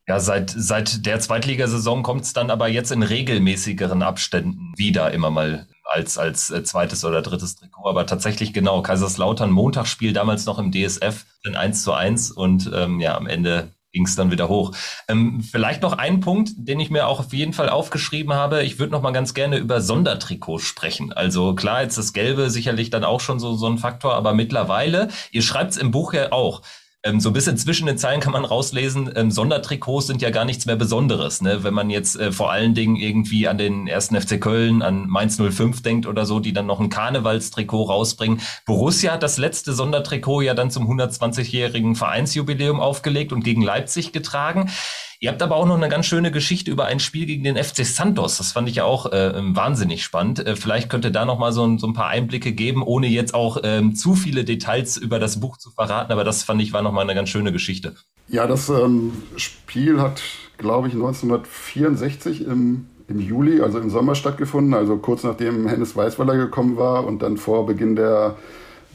B: Ja, seit, seit der Zweitligasaison kommt es dann aber jetzt in regelmäßigeren Abständen wieder immer mal als, als äh, zweites oder drittes Trikot. Aber tatsächlich genau, Kaiserslautern Montagsspiel damals noch im DSF, dann 1 zu 1 und ähm, ja, am Ende ging es dann wieder hoch. Ähm, vielleicht noch ein Punkt, den ich mir auch auf jeden Fall aufgeschrieben habe. Ich würde noch mal ganz gerne über Sondertrikots sprechen. Also klar, jetzt das Gelbe sicherlich dann auch schon so, so ein Faktor, aber mittlerweile, ihr schreibt es im Buch ja auch, ähm, so ein bisschen zwischen den Zeilen kann man rauslesen, ähm, Sondertrikots sind ja gar nichts mehr Besonderes. Ne? Wenn man jetzt äh, vor allen Dingen irgendwie an den ersten FC Köln, an Mainz 05 denkt oder so, die dann noch ein Karnevalstrikot rausbringen. Borussia hat das letzte Sondertrikot ja dann zum 120-jährigen Vereinsjubiläum aufgelegt und gegen Leipzig getragen. Ihr habt aber auch noch eine ganz schöne Geschichte über ein Spiel gegen den FC Santos. Das fand ich ja auch äh, wahnsinnig spannend. Äh, vielleicht könnt ihr da noch mal so, so, ein paar Einblicke geben, ohne jetzt auch ähm, zu viele Details über das Buch zu verraten. Aber das fand ich war noch mal eine ganz schöne Geschichte.
G: Ja, das ähm, Spiel hat, glaube ich, 1964 im im Juli, also im Sommer stattgefunden, also kurz nachdem Hennes Weißweiler gekommen war und dann vor Beginn der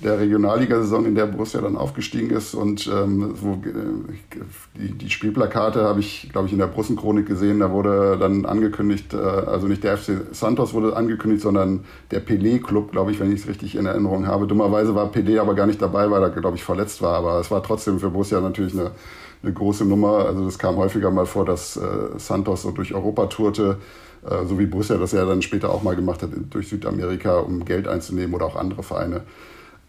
G: der Regionalliga-Saison, in der Borussia dann aufgestiegen ist. Und ähm, wo, äh, die, die Spielplakate habe ich, glaube ich, in der Brussenchronik gesehen. Da wurde dann angekündigt, äh, also nicht der FC Santos wurde angekündigt, sondern der Pelé-Club, glaube ich, wenn ich es richtig in Erinnerung habe. Dummerweise war Pelé aber gar nicht dabei, weil er, glaube ich, verletzt war. Aber es war trotzdem für Borussia natürlich eine, eine große Nummer. Also es kam häufiger mal vor, dass äh, Santos so durch Europa tourte äh, so wie Borussia das ja dann später auch mal gemacht hat durch Südamerika, um Geld einzunehmen oder auch andere Vereine.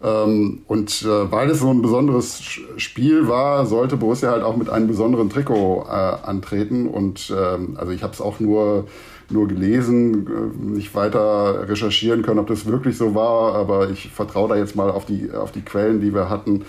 G: Ähm, und äh, weil es so ein besonderes Spiel war, sollte Borussia halt auch mit einem besonderen Trikot äh, antreten. Und ähm, also ich habe es auch nur, nur gelesen, äh, nicht weiter recherchieren können, ob das wirklich so war. Aber ich vertraue da jetzt mal auf die, auf die Quellen, die wir hatten.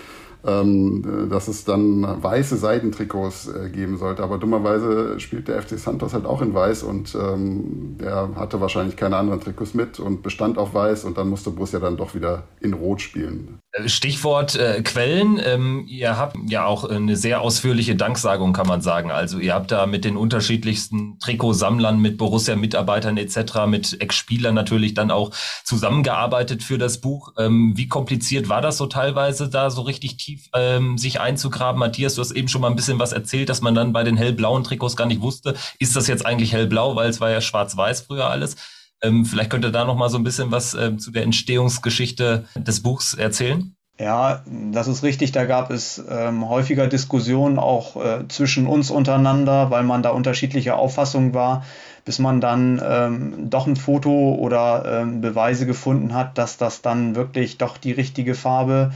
G: Ähm, dass es dann weiße Seidentrikots äh, geben sollte. Aber dummerweise spielt der FC Santos halt auch in weiß und ähm, der hatte wahrscheinlich keine anderen Trikots mit und bestand auf weiß und dann musste Borussia dann doch wieder in Rot spielen.
B: Stichwort äh, Quellen. Ähm, ihr habt ja auch eine sehr ausführliche Danksagung, kann man sagen. Also ihr habt da mit den unterschiedlichsten Trikotsammlern, mit Borussia-Mitarbeitern etc., mit Ex-Spielern natürlich dann auch zusammengearbeitet für das Buch. Ähm, wie kompliziert war das so teilweise, da so richtig tief ähm, sich einzugraben? Matthias, du hast eben schon mal ein bisschen was erzählt, dass man dann bei den hellblauen Trikots gar nicht wusste, ist das jetzt eigentlich hellblau, weil es war ja schwarz-weiß früher alles. Ähm, vielleicht könnt ihr da noch mal so ein bisschen was ähm, zu der Entstehungsgeschichte des Buchs erzählen.
F: Ja, das ist richtig. Da gab es ähm, häufiger Diskussionen auch äh, zwischen uns untereinander, weil man da unterschiedlicher Auffassung war, bis man dann ähm, doch ein Foto oder ähm, Beweise gefunden hat, dass das dann wirklich doch die richtige Farbe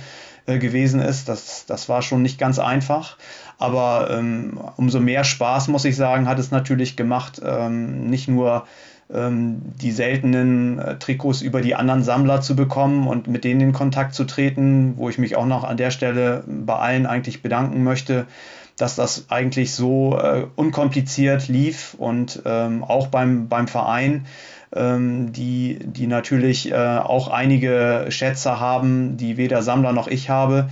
F: äh, gewesen ist. Das, das war schon nicht ganz einfach. Aber ähm, umso mehr Spaß, muss ich sagen, hat es natürlich gemacht, ähm, nicht nur die seltenen äh, Trikots über die anderen Sammler zu bekommen und mit denen in Kontakt zu treten, wo ich mich auch noch an der Stelle bei allen eigentlich bedanken möchte, dass das eigentlich so äh, unkompliziert lief und ähm, auch beim, beim Verein, ähm, die, die natürlich äh, auch einige Schätze haben, die weder Sammler noch ich habe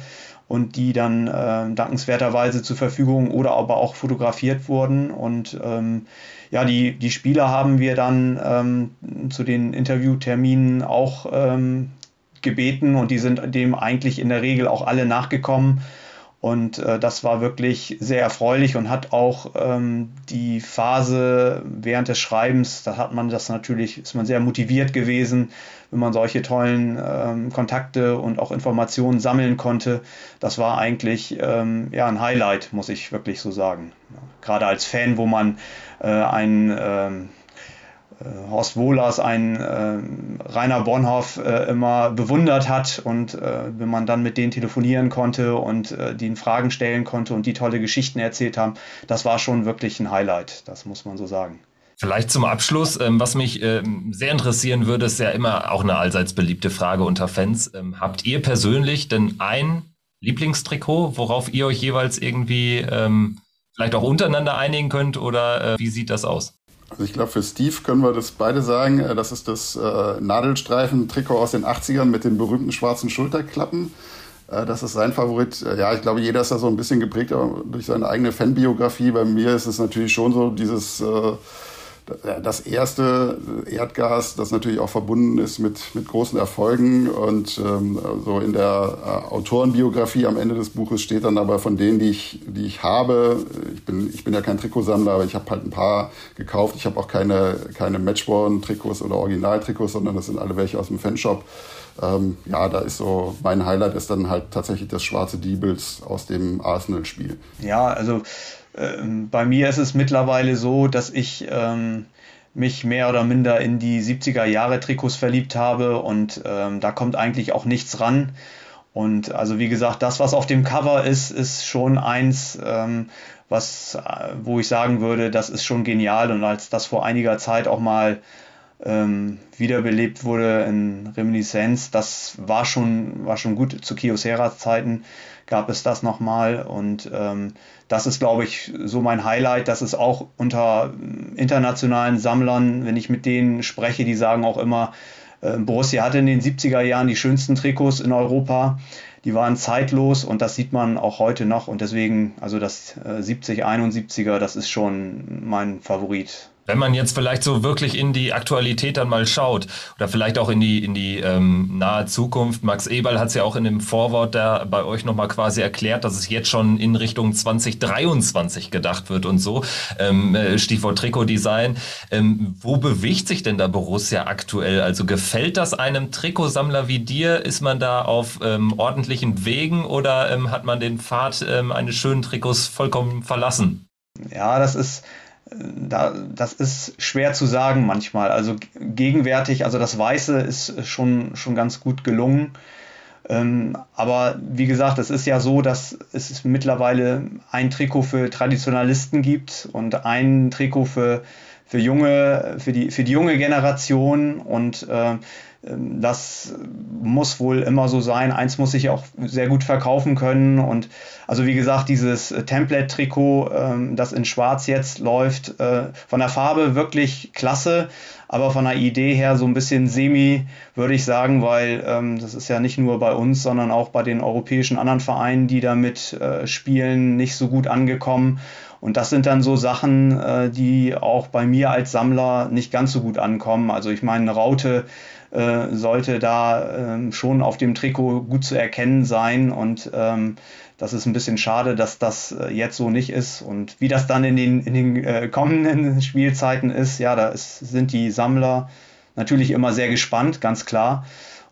F: und die dann äh, dankenswerterweise zur Verfügung oder aber auch fotografiert wurden und ähm, ja, die, die Spieler haben wir dann ähm, zu den Interviewterminen auch ähm, gebeten und die sind dem eigentlich in der Regel auch alle nachgekommen. Und äh, das war wirklich sehr erfreulich und hat auch ähm, die Phase während des Schreibens, da hat man das natürlich, ist man sehr motiviert gewesen, wenn man solche tollen ähm, Kontakte und auch Informationen sammeln konnte. Das war eigentlich ähm, ja ein Highlight, muss ich wirklich so sagen. Gerade als Fan, wo man äh, ein ähm, äh, Horst Wohlers, ein äh, Rainer Bonhoff äh, immer bewundert hat und äh, wenn man dann mit denen telefonieren konnte und äh, denen Fragen stellen konnte und die tolle Geschichten erzählt haben, das war schon wirklich ein Highlight, das muss man so sagen.
B: Vielleicht zum Abschluss, ähm, was mich ähm, sehr interessieren würde, ist ja immer auch eine allseits beliebte Frage unter Fans. Ähm, habt ihr persönlich denn ein Lieblingstrikot, worauf ihr euch jeweils irgendwie ähm, vielleicht auch untereinander einigen könnt oder äh, wie sieht das aus?
G: Also ich glaube, für Steve können wir das beide sagen. Äh, das ist das äh, Nadelstreifen-Trikot aus den 80ern mit den berühmten schwarzen Schulterklappen. Äh, das ist sein Favorit. Äh, ja, ich glaube, jeder ist da so ein bisschen geprägt durch seine eigene Fanbiografie. Bei mir ist es natürlich schon so dieses... Äh, das erste Erdgas, das natürlich auch verbunden ist mit, mit großen Erfolgen. Und ähm, so in der äh, Autorenbiografie am Ende des Buches steht dann aber von denen, die ich, die ich habe, ich bin, ich bin ja kein Trikotsammler, aber ich habe halt ein paar gekauft. Ich habe auch keine, keine Matchworn-Trikots oder Original-Trikots, sondern das sind alle welche aus dem Fanshop. Ähm, ja, da ist so, mein Highlight ist dann halt tatsächlich das schwarze Diebels aus dem Arsenal-Spiel.
F: Ja, also bei mir ist es mittlerweile so, dass ich ähm, mich mehr oder minder in die 70er Jahre Trikots verliebt habe und ähm, da kommt eigentlich auch nichts ran. Und also wie gesagt, das, was auf dem Cover ist, ist schon eins, ähm, was, äh, wo ich sagen würde, das ist schon genial. Und als das vor einiger Zeit auch mal ähm, wiederbelebt wurde in Reminiszenz, das war schon, war schon gut zu Kioseras Zeiten gab es das nochmal. Und ähm, das ist, glaube ich, so mein Highlight. Das ist auch unter internationalen Sammlern, wenn ich mit denen spreche, die sagen auch immer, äh, Borussia hatte in den 70er Jahren die schönsten Trikots in Europa. Die waren zeitlos und das sieht man auch heute noch. Und deswegen, also das äh, 70, 71er, das ist schon mein Favorit.
B: Wenn man jetzt vielleicht so wirklich in die Aktualität dann mal schaut oder vielleicht auch in die, in die ähm, nahe Zukunft, Max Eberl hat es ja auch in dem Vorwort da bei euch nochmal quasi erklärt, dass es jetzt schon in Richtung 2023 gedacht wird und so. Ähm, äh, Stichwort Trikotdesign. Ähm, wo bewegt sich denn da Borussia aktuell? Also gefällt das einem Trikotsammler wie dir? Ist man da auf ähm, ordentlichen Wegen oder ähm, hat man den Pfad ähm, eines schönen Trikots vollkommen verlassen?
F: Ja, das ist da, das ist schwer zu sagen manchmal. Also gegenwärtig, also das Weiße ist schon, schon ganz gut gelungen. Ähm, aber wie gesagt, es ist ja so, dass es mittlerweile ein Trikot für Traditionalisten gibt und ein Trikot für für junge, für die, für die junge Generation und äh, das muss wohl immer so sein. Eins muss sich auch sehr gut verkaufen können. Und also wie gesagt, dieses Template-Trikot, ähm, das in Schwarz jetzt läuft, äh, von der Farbe wirklich klasse, aber von der Idee her so ein bisschen semi, würde ich sagen, weil ähm, das ist ja nicht nur bei uns, sondern auch bei den europäischen anderen Vereinen, die damit äh, spielen, nicht so gut angekommen. Und das sind dann so Sachen, äh, die auch bei mir als Sammler nicht ganz so gut ankommen. Also ich meine, eine Raute äh, sollte da ähm, schon auf dem Trikot gut zu erkennen sein und ähm, das ist ein bisschen schade, dass das äh, jetzt so nicht ist. Und wie das dann in den, in den äh, kommenden (laughs) Spielzeiten ist, ja, da ist, sind die Sammler natürlich immer sehr gespannt, ganz klar.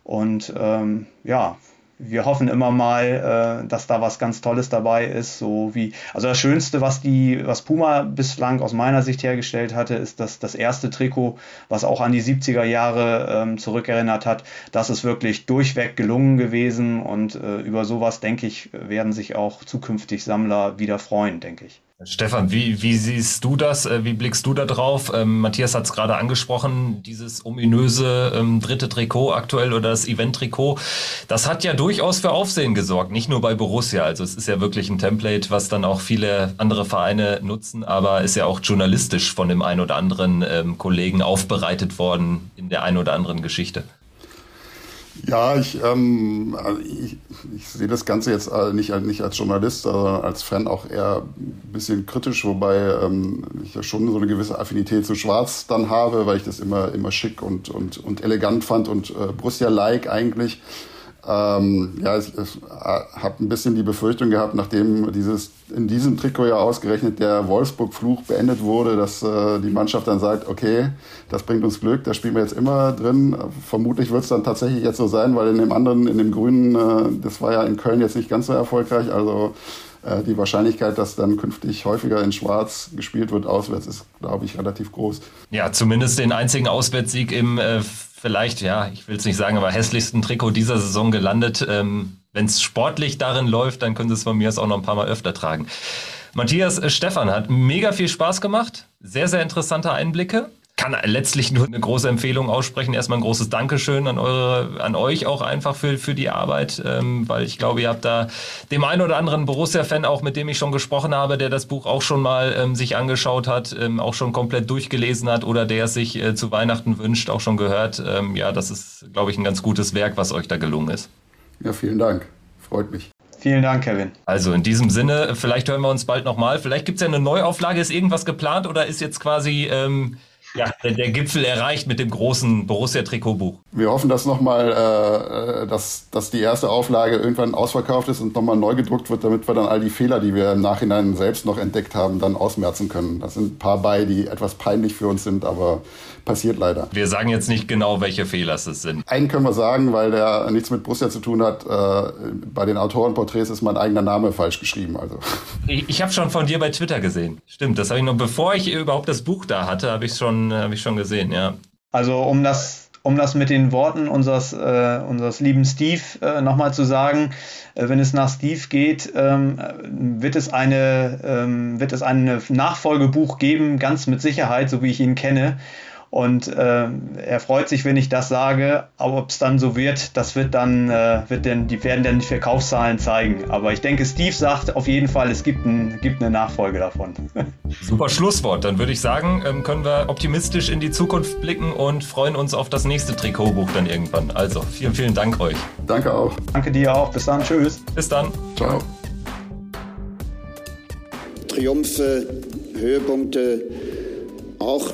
F: Und ähm, ja, wir hoffen immer mal, äh, dass da was ganz Tolles dabei ist. So wie, also das Schönste, was die, was Puma bislang aus meiner Sicht hergestellt hatte, ist das, das erste Trikot, was auch an die 70er Jahre ähm, zurückerinnert hat. Das ist wirklich durchweg gelungen gewesen und äh, über sowas, denke ich, werden sich auch zukünftig Sammler wieder freuen, denke ich.
B: Stefan, wie, wie siehst du das? Äh, wie blickst du da drauf? Ähm, Matthias hat es gerade angesprochen, dieses ominöse ähm, dritte Trikot aktuell oder das Event-Trikot. Das hat ja durchaus für Aufsehen gesorgt, nicht nur bei Borussia. Also es ist ja wirklich ein Template, was dann auch viele andere Vereine nutzen, aber ist ja auch journalistisch von dem einen oder anderen ähm, Kollegen aufbereitet worden in der einen oder anderen Geschichte.
G: Ja, ich, ähm, also ich, ich sehe das Ganze jetzt äh, nicht, nicht als Journalist, sondern als Fan auch eher ein bisschen kritisch, wobei ähm, ich ja schon so eine gewisse Affinität zu Schwarz dann habe, weil ich das immer, immer schick und, und, und elegant fand und äh, Borussia-like eigentlich. Ähm, ja, ich, ich äh, habe ein bisschen die Befürchtung gehabt, nachdem dieses in diesem Trikot ja ausgerechnet der Wolfsburg-Fluch beendet wurde, dass äh, die Mannschaft dann sagt, okay, das bringt uns Glück, da spielen wir jetzt immer drin. Vermutlich wird es dann tatsächlich jetzt so sein, weil in dem anderen, in dem Grünen, äh, das war ja in Köln jetzt nicht ganz so erfolgreich. Also äh, die Wahrscheinlichkeit, dass dann künftig häufiger in Schwarz gespielt wird auswärts, ist, glaube ich, relativ groß.
B: Ja, zumindest den einzigen Auswärtssieg im äh, vielleicht, ja, ich will es nicht sagen, aber hässlichsten Trikot dieser Saison gelandet. Ähm, Wenn es sportlich darin läuft, dann können sie es von mir aus auch noch ein paar Mal öfter tragen. Matthias äh, Stefan hat mega viel Spaß gemacht. Sehr, sehr interessante Einblicke kann letztlich nur eine große Empfehlung aussprechen. Erstmal ein großes Dankeschön an eure, an euch auch einfach für, für die Arbeit, ähm, weil ich glaube, ihr habt da dem einen oder anderen Borussia-Fan auch, mit dem ich schon gesprochen habe, der das Buch auch schon mal ähm, sich angeschaut hat, ähm, auch schon komplett durchgelesen hat oder der es sich äh, zu Weihnachten wünscht, auch schon gehört. Ähm, ja, das ist, glaube ich, ein ganz gutes Werk, was euch da gelungen ist.
G: Ja, vielen Dank. Freut mich.
F: Vielen Dank, Kevin.
B: Also in diesem Sinne, vielleicht hören wir uns bald nochmal. Vielleicht gibt es ja eine Neuauflage. Ist irgendwas geplant oder ist jetzt quasi ähm, ja, der, Gipfel erreicht mit dem großen Borussia-Trikotbuch.
G: Wir hoffen, dass nochmal, äh, dass, dass die erste Auflage irgendwann ausverkauft ist und nochmal neu gedruckt wird, damit wir dann all die Fehler, die wir im Nachhinein selbst noch entdeckt haben, dann ausmerzen können. Da sind ein paar bei, die etwas peinlich für uns sind, aber passiert leider.
B: Wir sagen jetzt nicht genau, welche Fehler es sind.
G: Einen können wir sagen, weil der nichts mit Borussia zu tun hat. Äh, bei den Autorenporträts ist mein eigener Name falsch geschrieben. Also.
B: Ich, ich habe schon von dir bei Twitter gesehen. Stimmt, das habe ich noch, bevor ich überhaupt das Buch da hatte, habe ich schon, hab ich schon gesehen, ja.
F: Also um das um das mit den Worten unseres, äh, unseres lieben Steve äh, nochmal zu sagen, äh, wenn es nach Steve geht, ähm, wird, es eine, ähm, wird es ein Nachfolgebuch geben, ganz mit Sicherheit, so wie ich ihn kenne. Und äh, er freut sich, wenn ich das sage. Aber ob es dann so wird, das wird dann, äh, wird denn, die werden dann die Verkaufszahlen zeigen. Aber ich denke, Steve sagt auf jeden Fall, es gibt, ein, gibt eine Nachfolge davon. (laughs)
B: Super Schlusswort. Dann würde ich sagen, ähm, können wir optimistisch in die Zukunft blicken und freuen uns auf das nächste Trikotbuch dann irgendwann. Also vielen, vielen Dank euch.
G: Danke auch.
F: Danke dir auch. Bis dann. Tschüss.
B: Bis dann.
G: Ciao.
H: Triumphe, Höhepunkte, auch